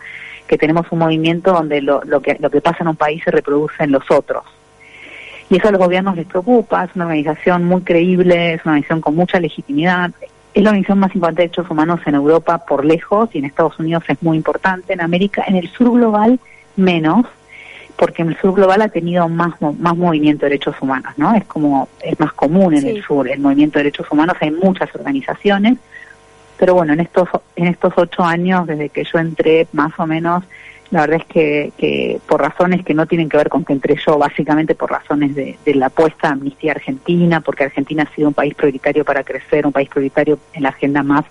Que tenemos un movimiento donde lo, lo que lo que pasa en un país se reproduce en los otros. Y eso a los gobiernos les preocupa, es una organización muy creíble, es una organización con mucha legitimidad. Es la organización más importante de derechos humanos en Europa por lejos y en Estados Unidos es muy importante. En América, en el sur global, menos, porque en el sur global ha tenido más más movimiento de derechos humanos, ¿no? Es como es más común en
Sí.
el sur el movimiento de derechos humanos. Hay muchas organizaciones, pero bueno, en estos en estos ocho años desde que yo entré, más o menos, la verdad es que, que por razones que no tienen que ver con que entré yo, básicamente por razones de, de la apuesta a Amnistía Argentina, porque Argentina ha sido un país prioritario para crecer, un país prioritario en la agenda más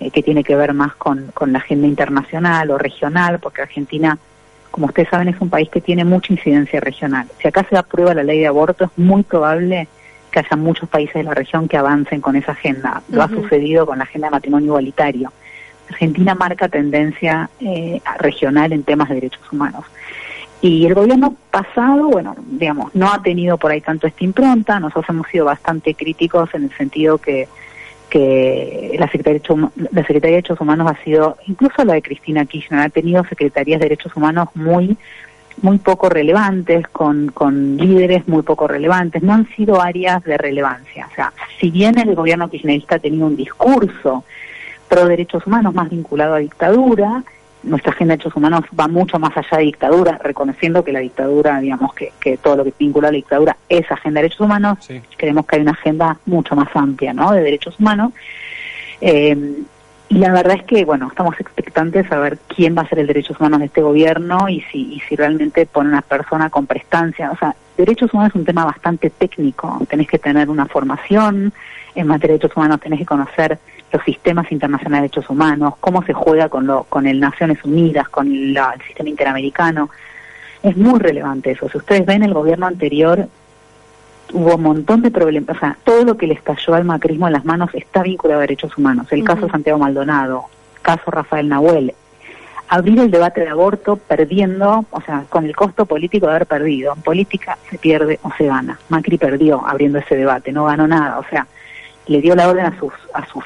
eh, que tiene que ver más con, con la agenda internacional o regional, porque Argentina, como ustedes saben, es un país que tiene mucha incidencia regional. Si acá se aprueba la ley de aborto, es muy probable que haya muchos países de la región que avancen con esa agenda. Lo ha sucedido con la agenda de matrimonio igualitario. Argentina marca tendencia eh, regional en temas de derechos humanos. Y el gobierno pasado, bueno, digamos, no ha tenido por ahí tanto esta impronta. Nosotros hemos sido bastante críticos en el sentido que, que la, Secretaría la Secretaría de Derechos Humanos ha sido, incluso la de Cristina Kirchner, ha tenido secretarías de derechos humanos muy muy poco relevantes, con, con líderes muy poco relevantes, no han sido áreas de relevancia. O sea, si bien el gobierno kirchnerista ha tenido un discurso pro derechos humanos más vinculado a dictadura, nuestra agenda de derechos humanos va mucho más allá de dictadura, reconociendo que la dictadura, digamos, que, que todo lo que vincula a la dictadura es agenda de derechos humanos, creemos que hay una agenda mucho más amplia, ¿no?, de derechos humanos. Eh, y la verdad es que, bueno, estamos expectantes a ver quién va a ser el derechos humanos de este gobierno y si, y si realmente pone una persona con prestancia. O sea, derechos humanos es un tema bastante técnico. Tenés que tener una formación en materia de derechos humanos, tenés que conocer los sistemas internacionales de derechos humanos, cómo se juega con, lo, con el Naciones Unidas, con la- el sistema interamericano. Es muy relevante eso. Si ustedes ven el gobierno anterior, hubo un montón de problemas, o sea, todo lo que le estalló al macrismo en las manos está vinculado a derechos humanos. El caso. Santiago Maldonado, caso Rafael Nahuel. abrir el debate de aborto perdiendo, o sea, con el costo político de haber perdido. En política se pierde o se gana. Macri perdió abriendo ese debate, no ganó nada, o sea, le dio la orden a sus a sus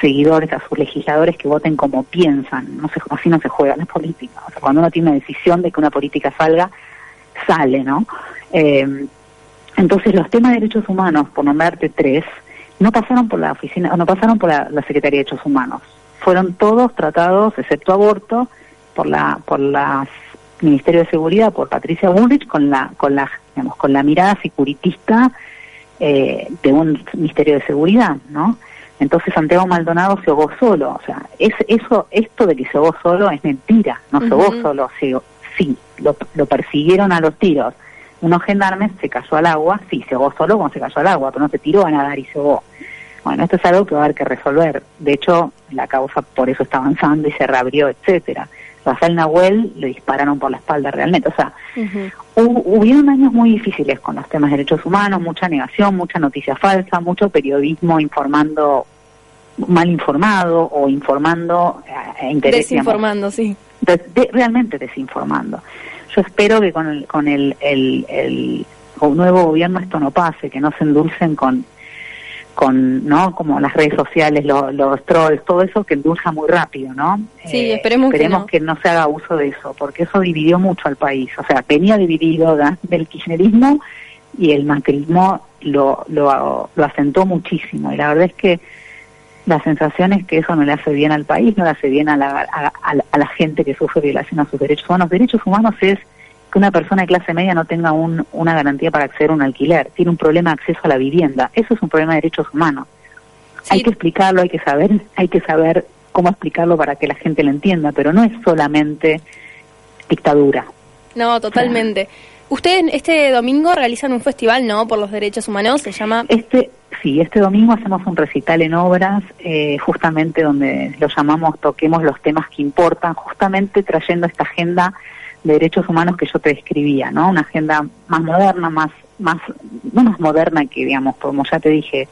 seguidores, a sus legisladores que voten como piensan. No se, así no se juega la política. O sea, cuando uno tiene una decisión de que una política salga, sale, ¿no? Eh, entonces los temas de derechos humanos, por nombrarte tres, no pasaron por la oficina, no pasaron por la, Secretaría de Derechos Humanos. Fueron todos tratados, excepto aborto, por la por la Ministerio de Seguridad, por Patricia Bullrich, con la con la digamos, con la mirada securitista eh, de un Ministerio de Seguridad, ¿no? Entonces Santiago Maldonado se ahogó solo, o sea, es, eso, esto de que se ahogó solo es mentira, no se ahogó solo, se, sí, lo, lo persiguieron a los tiros. Unos gendarmes se cayó al agua, sí, se ahogó solo cuando se cayó al agua, pero no se tiró a nadar y se ahogó. Bueno, esto es algo que va a haber que resolver. De hecho, la causa por eso está avanzando y se reabrió, etcétera. Rafael Nahuel le dispararon por la espalda realmente. O sea, Hu- hubieron años muy difíciles con los temas de derechos humanos, mucha negación, mucha noticia falsa, mucho periodismo informando mal informado o informando eh, a digamos,
Desinformando, sí.
de- de- realmente desinformando. Yo espero que con el, con el, el, el nuevo gobierno esto no pase, que no se endulcen con, con no como las redes sociales, lo- los trolls, todo eso que endulza muy rápido, ¿no?
Sí, esperemos que
esperemos
no.
que no se haga uso de eso, porque eso dividió mucho al país. O sea, venía dividido del kirchnerismo y el macrismo lo, lo, lo asentó muchísimo. Y la verdad es que la sensación es que eso no le hace bien al país, no le hace bien a la, a, a la gente que sufre violación a sus derechos humanos. Derechos humanos es que una persona de clase media no tenga un, una garantía para acceder a un alquiler, tiene un problema de acceso a la vivienda. Eso es un problema de derechos humanos. Hay que explicarlo, hay que saber, hay que saber cómo explicarlo para que la gente lo entienda, pero no es solamente dictadura.
No, totalmente. Ustedes este domingo realizan un festival, ¿no? Por los derechos humanos, se llama...
Este, sí, este domingo hacemos un recital en obras, eh, justamente donde lo llamamos Toquemos los temas que importan, justamente trayendo esta agenda de derechos humanos que yo te describía, ¿no? Una agenda más moderna, más, más, no más moderna que, digamos, como ya te dije,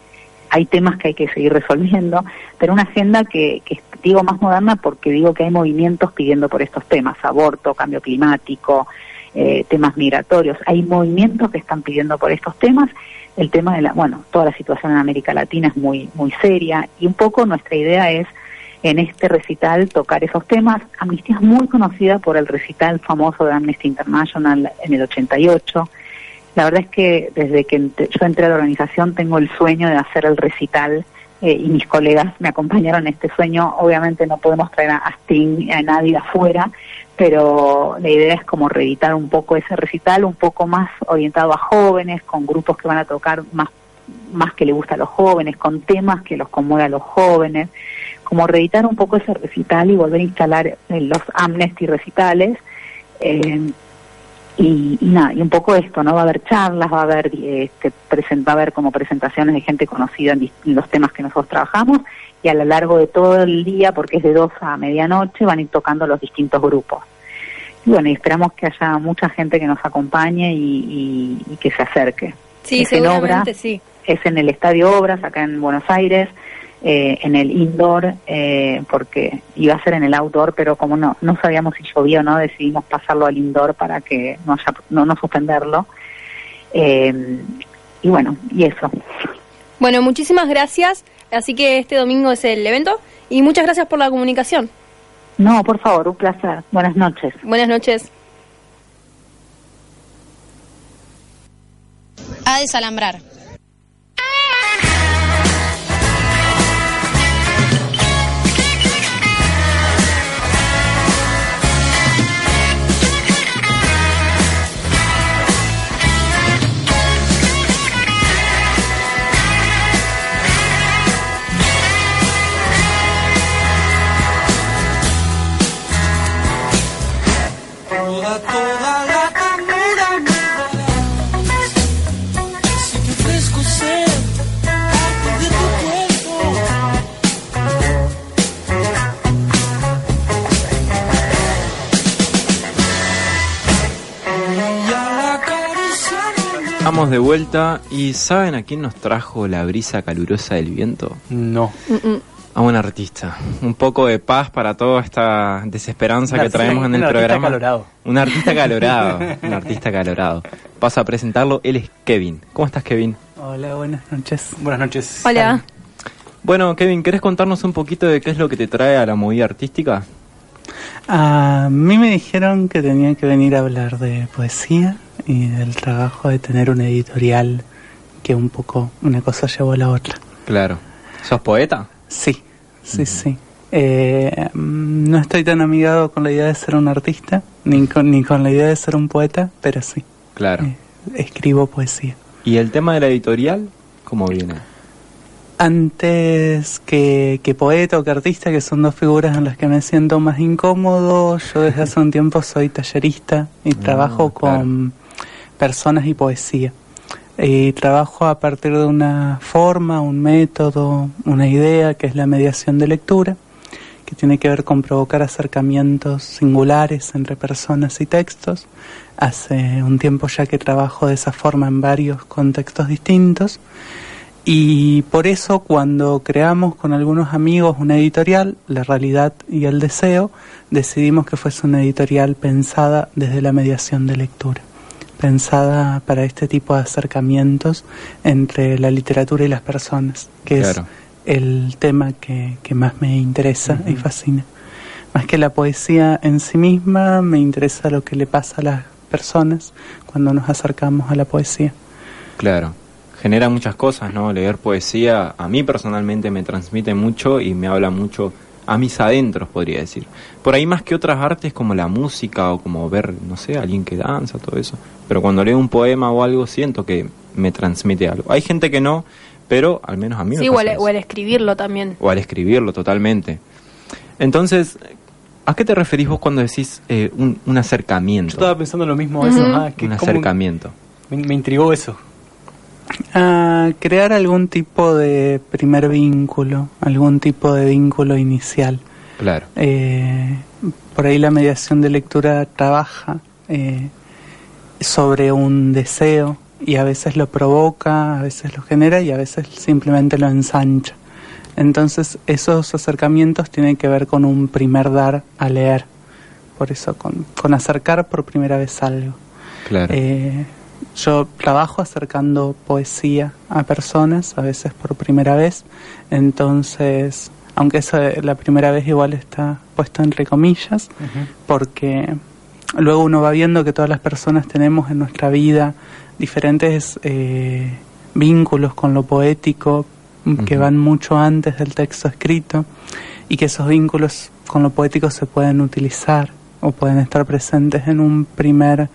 hay temas que hay que seguir resolviendo, pero una agenda que, que digo más moderna porque digo que hay movimientos pidiendo por estos temas, aborto, cambio climático, eh, temas migratorios. Hay movimientos que están pidiendo por estos temas. El tema de la, bueno, toda la situación en América Latina es muy, muy seria y un poco nuestra idea es en este recital tocar esos temas. Amnistía es muy conocida por el recital famoso de Amnesty International en el 88. La verdad es que desde que yo entré a la organización tengo el sueño de hacer el recital eh, y mis colegas me acompañaron en este sueño. Obviamente no podemos traer a Sting, a nadie afuera, pero la idea es como reeditar un poco ese recital, un poco más orientado a jóvenes, con grupos que van a tocar más, más que le gusta a los jóvenes, con temas que los conmueve a los jóvenes, como reeditar un poco ese recital y volver a instalar los amnesty recitales. eh, y, y nada, y un poco esto, ¿no? Va a haber charlas, va a haber, este, present- va a haber como presentaciones de gente conocida en, en los temas que nosotros trabajamos y a lo largo de todo el día, porque es de 2 a medianoche, van a ir tocando los distintos grupos. Y bueno, y esperamos que haya mucha gente que nos acompañe y, y- y que se acerque.
Sí,
Es en
seguramente
Obras,
sí.
es en el Estadio Obras, acá en Buenos Aires, eh, en el indoor, eh, porque iba a ser en el outdoor, pero como no no sabíamos si llovía o no, decidimos pasarlo al indoor para que no haya, no, no suspenderlo. Eh, y bueno, y eso.
Bueno, muchísimas gracias. Así que este domingo es el evento y muchas gracias por la comunicación.
No, por favor, un placer. Buenas noches.
Buenas noches.
A desalambrar.
Estamos de vuelta y ¿saben a quién nos trajo la brisa calurosa del viento?
No.
Mm,
A un artista. Un poco de paz para toda esta desesperanza
Un
que
artista-
traemos en
un
el
artista
programa. Un artista calorado. un artista calorado. Paso a presentarlo. Él es Kevin. ¿Cómo estás, Kevin?
Hola, buenas noches. Buenas noches.
Hola.
Bueno, Kevin, ¿querés contarnos un poquito de qué es lo que te trae a la movida artística?
A mí me dijeron que tenía que venir a hablar de poesía y del trabajo de tener un editorial que un poco una cosa llevó a la otra.
Claro. ¿Sos poeta?
Sí, sí, sí. Eh, mm, no estoy tan amigado con la idea de ser un artista, ni con, ni con la idea de ser un poeta, pero sí,
Claro.
escribo poesía.
¿Y el tema de la editorial? ¿Cómo viene?
Antes que, que poeta o que artista, que son dos figuras en las que me siento más incómodo, yo desde hace un tiempo soy tallerista y trabajo con personas y poesía. Y trabajo a partir de una forma, un método, una idea que es la mediación de lectura, que tiene que ver con provocar acercamientos singulares entre personas y textos. Hace un tiempo ya que trabajo de esa forma en varios contextos distintos. Y por eso cuando creamos con algunos amigos una editorial, La Realidad y el Deseo, decidimos que fuese una editorial pensada desde la mediación de lectura, pensada para este tipo de acercamientos entre la literatura y las personas, que
Claro.
es el tema que, que más me interesa y fascina. Más que la poesía en sí misma, me interesa lo que le pasa a las personas cuando nos acercamos a la poesía.
Claro. Genera muchas cosas, ¿no? Leer poesía a mí personalmente me transmite mucho y me habla mucho a mis adentros, podría decir. Por ahí más que otras artes como la música o como ver, no sé, alguien que danza, todo eso. Pero cuando leo un poema o algo siento que me transmite algo. Hay gente que no, pero al menos a mí me
Sí, o
pasa
al,
eso.
o al escribirlo también.
o al escribirlo totalmente. Entonces, ¿a qué te referís vos cuando decís eh, un, un acercamiento?
Yo estaba pensando lo mismo eso. Ah, que
un acercamiento.
Me, me intrigó eso.
A crear algún tipo de primer vínculo, algún tipo de vínculo inicial.
Claro.
Eh, por ahí la mediación de lectura trabaja eh, sobre un deseo y a veces lo provoca, a veces lo genera y a veces simplemente lo ensancha. Entonces esos acercamientos tienen que ver con un primer dar a leer, por eso con, con acercar por primera vez algo.
Claro.
Eh, yo trabajo acercando poesía a personas, a veces por primera vez, entonces, aunque eso de la primera vez igual está puesto entre comillas, porque luego uno va viendo que todas las personas tenemos en nuestra vida diferentes eh, vínculos con lo poético que van mucho antes del texto escrito y que esos vínculos con lo poético se pueden utilizar o pueden estar presentes en un primer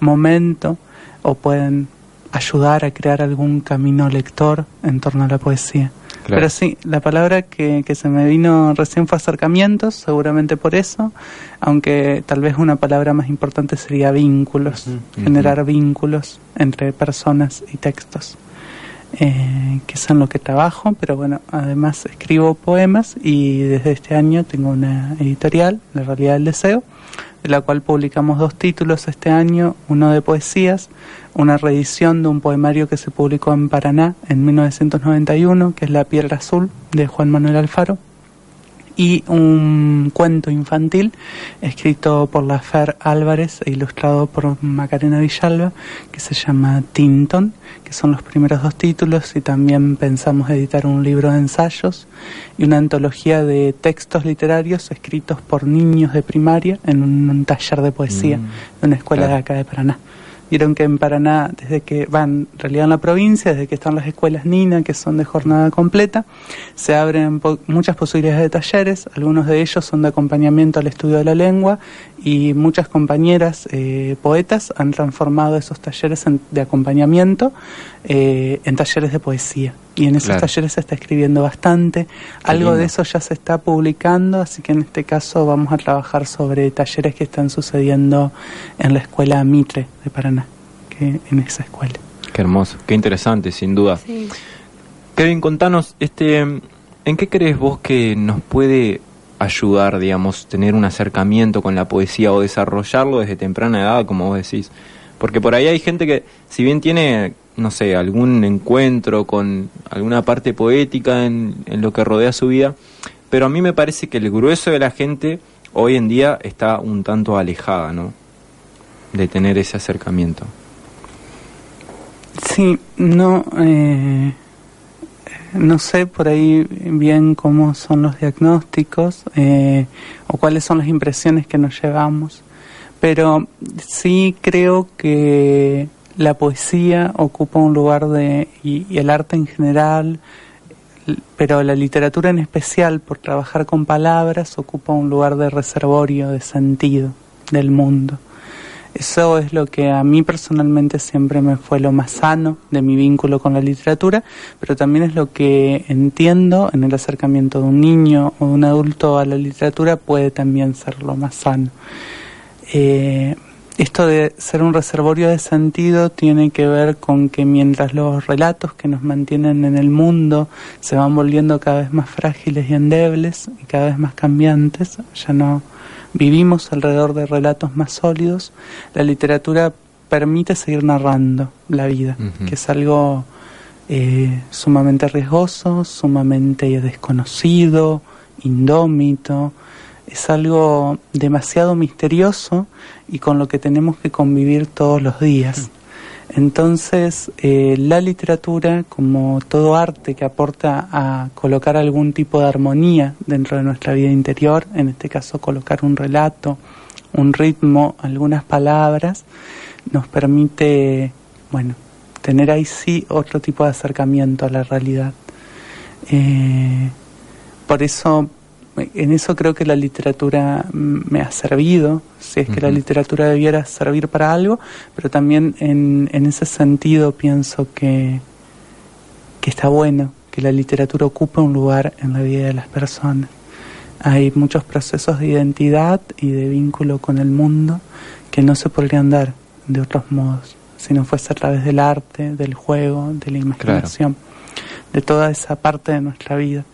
momento o pueden ayudar a crear algún camino lector en torno a la poesía.
Claro.
Pero sí, la palabra que, que se me vino recién fue acercamientos, seguramente por eso, aunque tal vez una palabra más importante sería vínculos, generar vínculos entre personas y textos, eh, que es en lo que trabajo, pero bueno, además escribo poemas y desde este año tengo una editorial, La Realidad del Deseo, de la cual publicamos dos títulos este año, uno de poesías, una reedición de un poemario que se publicó en Paraná en 1991, que es La Piedra Azul, de Juan Manuel Alfaro, y un cuento infantil escrito por la Fer Álvarez e ilustrado por Macarena Villalba, que se llama Tinton, que son los primeros dos títulos, y también pensamos editar un libro de ensayos y una antología de textos literarios escritos por niños de primaria en un, taller de poesía
Mm,
de una escuela
claro.
de acá de Paraná. Vieron que en Paraná, desde que van, en realidad en la provincia, desde que están las escuelas Nina, que son de jornada completa, se abren po- muchas posibilidades de talleres, algunos de ellos son de acompañamiento al estudio de la lengua y muchas compañeras eh, poetas han transformado esos talleres en- de acompañamiento eh, en talleres de poesía. Y en esos
Claro.
talleres se está escribiendo bastante, algo
lindo.
de eso ya se está publicando, así que en este caso vamos a trabajar sobre talleres que están sucediendo en la escuela Mitre de Paraná, que en esa escuela.
Qué hermoso, qué interesante, sin duda.
Sí.
Kevin, contanos, este, ¿en qué crees vos que nos puede ayudar, digamos, tener un acercamiento con la poesía o desarrollarlo desde temprana edad, como vos decís? Porque por ahí hay gente que, si bien tiene no sé, algún encuentro con alguna parte poética en, lo que rodea su vida, pero a mí me parece que el grueso de la gente hoy en día está un tanto alejada, ¿no? De tener ese acercamiento.
Sí, no, eh, no sé por ahí bien cómo son los diagnósticos eh, o cuáles son las impresiones que nos llevamos, pero sí creo que la poesía ocupa un lugar de, y, el arte en general, pero la literatura en especial, por trabajar con palabras, ocupa un lugar de reservorio, de sentido del mundo. Eso es lo que a mí personalmente siempre me fue lo más sano de mi vínculo con la literatura, pero también es lo que entiendo en el acercamiento de un niño o de un adulto a la literatura puede también ser lo más sano. Eh, esto de ser un reservorio de sentido tiene que ver con que mientras los relatos que nos mantienen en el mundo se van volviendo cada vez más frágiles y endebles y cada vez más cambiantes, ya no vivimos alrededor de relatos más sólidos, la literatura permite seguir narrando la vida, que es algo eh, sumamente riesgoso, sumamente desconocido, indómito, es algo demasiado misterioso y con lo que tenemos que convivir todos los días. Entonces, eh, la literatura, como todo arte que aporta a colocar algún tipo de armonía dentro de nuestra vida interior, en este caso colocar un relato, un ritmo, algunas palabras, nos permite, bueno, tener ahí sí otro tipo de acercamiento a la realidad. Eh, por eso, en eso creo que la literatura mm, me ha servido, si es que la literatura debiera servir para algo, pero también en, en ese sentido pienso que, que está bueno que la literatura ocupe un lugar en la vida de las personas. Hay muchos procesos de identidad y de vínculo con el mundo que no se podrían dar de otros modos, si no fuese a través del arte, del juego, de la imaginación, de toda esa parte de nuestra vida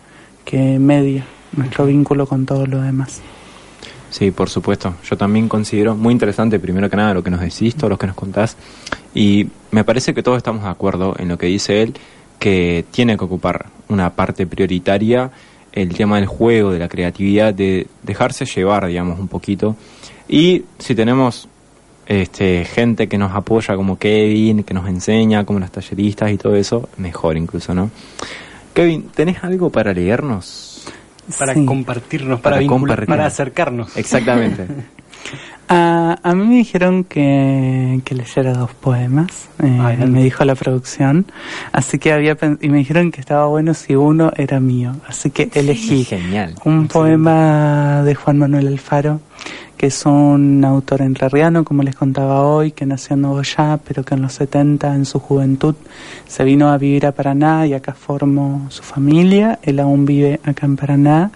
que media nuestro vínculo con todo lo demás.
Sí, por supuesto. Yo también considero muy interesante, primero que nada, lo que nos decís, todo lo que nos contás. Y me parece que todos estamos de acuerdo en lo que dice él, que tiene que ocupar una parte prioritaria el tema del juego, de la creatividad, de dejarse llevar, digamos, un poquito. Y si tenemos este, gente que nos apoya como Kevin, que nos enseña como los talleristas y todo eso, mejor incluso, ¿no? Kevin, ¿tenés algo para leernos?
Para
Sí.
compartirnos, para,
Para
vincular-
compartir.
para acercarnos.
Exactamente.
A, a mí me dijeron que, que leyera dos poemas, eh, me dijo la producción, así que había y me dijeron que estaba bueno si uno era mío, así que elegí
Genial.
un poema de Juan Manuel Alfaro, que es un autor entrerriano, como les contaba hoy, que nació en Nogoyá, pero que en los 70, en su juventud, se vino a vivir a Paraná y acá formó su familia. Él aún vive acá en Paraná.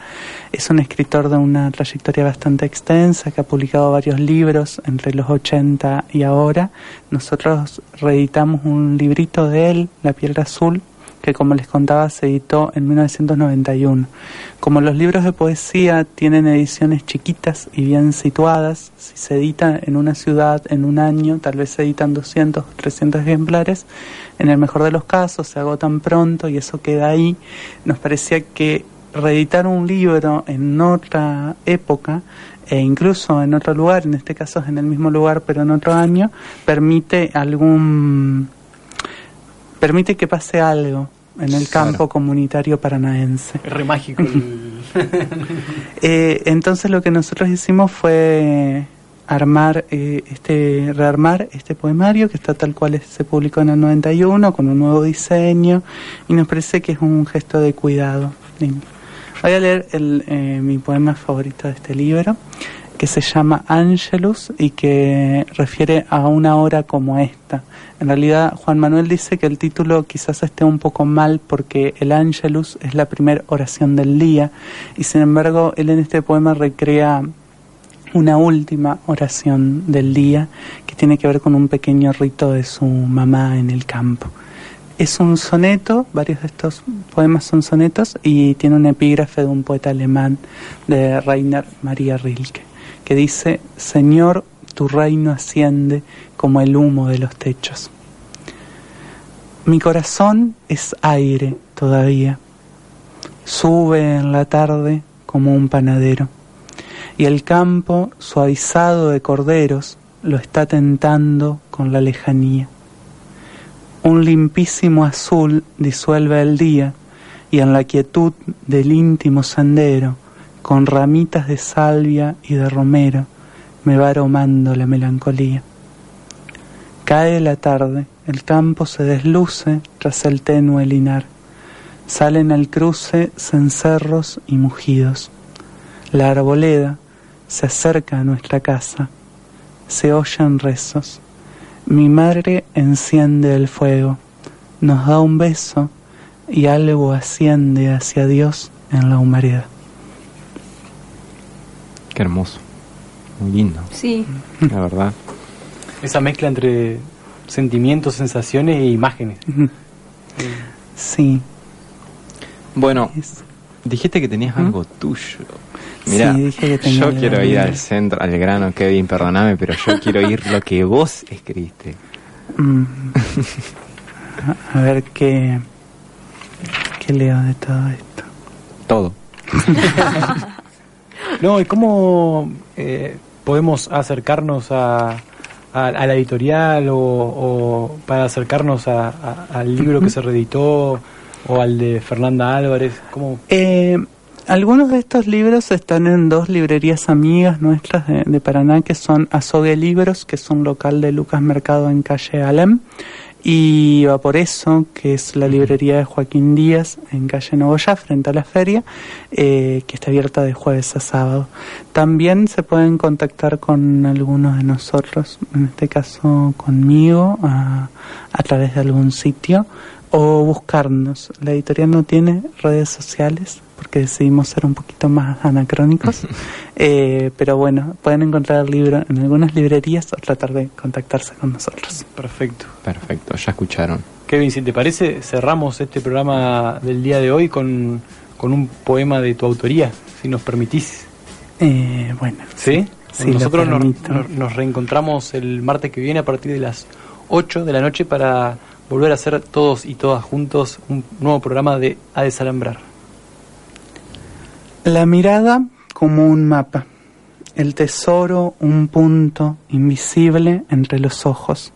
Es un escritor de una trayectoria bastante extensa, que ha publicado varios libros entre los 80 y ahora. Nosotros reeditamos un librito de él, La Piedra Azul, que como les contaba se editó en 1991. Como los libros de poesía tienen ediciones chiquitas y bien situadas, si se edita en una ciudad en un año, tal vez se editan 200 o 300 ejemplares, en el mejor de los casos se agotan pronto y eso queda ahí. Nos parecía que reeditar un libro en otra época e incluso en otro lugar, en este caso es en el mismo lugar pero en otro año, permite algún permite que pase algo en el campo comunitario paranaense.
Es re mágico. el-
Eh, entonces lo que nosotros hicimos fue armar eh, este rearmar este poemario que está tal cual se publicó en el 91 con un nuevo diseño y nos parece que es un gesto de cuidado. Lindo. Voy a leer el, eh, mi poema favorito de este libro que se llama Angelus y que refiere a una hora como esta. En realidad, Juan Manuel dice que el título quizás esté un poco mal porque el Angelus es la primera oración del día y sin embargo él en este poema recrea una última oración del día que tiene que ver con un pequeño rito de su mamá en el campo. Es un soneto, varios de estos poemas son sonetos y tiene un epígrafe de un poeta alemán de Rainer Maria Rilke que dice, Señor, tu reino asciende como el humo de los techos. Mi corazón es aire todavía. Sube en la tarde como un panadero. Y el campo, suavizado de corderos, lo está tentando con la lejanía. Un limpísimo azul disuelve el día y en la quietud del íntimo sendero, con ramitas de salvia y de romero, me va aromando la melancolía. Cae la tarde, el campo se desluce tras el tenue linar. Salen al cruce cencerros y mugidos. La arboleda se acerca a nuestra casa. Se oyen rezos. Mi madre enciende el fuego, nos da un beso y algo asciende hacia Dios en la humanidad.
Qué hermoso. Muy lindo.
Sí.
La verdad.
Esa mezcla entre sentimientos, sensaciones e imágenes.
Sí.
Bueno, dijiste que tenías algo tuyo. Mira,
Sí,
yo quiero ir al centro, al grano, Kevin, perdóname, pero yo quiero ir lo que vos escribiste.
Mm. A- A ver qué, qué leo de todo esto.
Todo.
No, ¿y cómo eh, podemos acercarnos a, a, a la editorial o, o para acercarnos a- a- al libro que se reeditó o al de Fernanda Álvarez? ¿Cómo?
Eh, algunos de estos libros están en dos librerías amigas nuestras de, de Paraná, que son Azogue Libros, que es un local de Lucas Mercado en calle Alem, y Vaporeso, que es la librería de Joaquín Díaz en calle Nogoyá, frente a la feria, eh, que está abierta de jueves a sábado. También se pueden contactar con algunos de nosotros, en este caso conmigo, a, a través de algún sitio, o buscarnos. La editorial no tiene redes sociales porque decidimos ser un poquito más anacrónicos, Eh, pero bueno, pueden encontrar el libro en algunas librerías o tratar de contactarse con nosotros.
Perfecto.
Perfecto, ya escucharon.
Kevin, si te parece, cerramos este programa del día de hoy con, con un poema de tu autoría, si nos permitís.
Eh, bueno,
¿Sí?
sí,
Nosotros nos- nos reencontramos el martes que viene a partir de las 8 de la noche para volver a hacer todos y todas juntos un nuevo programa de A Desalambrar.
La mirada como un mapa, el tesoro un punto invisible entre los ojos,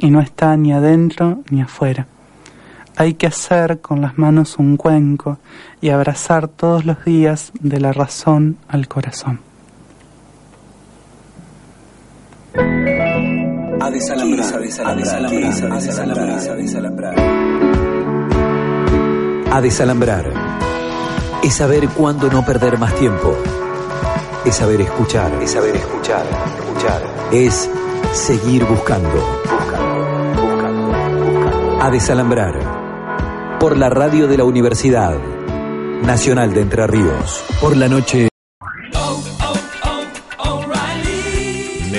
y no está ni adentro ni afuera. Hay que hacer con las manos un cuenco y abrazar todos los días de la razón al corazón.
A desalambrar, a desalambrar, a desalambrar, a desalambrar. Es saber cuándo no perder más tiempo. Es saber escuchar, es saber escuchar, escuchar. Es seguir buscando, buscando, buscando, buscando. A desalambrar. Por la radio de la Universidad Nacional de Entre Ríos. Por la noche.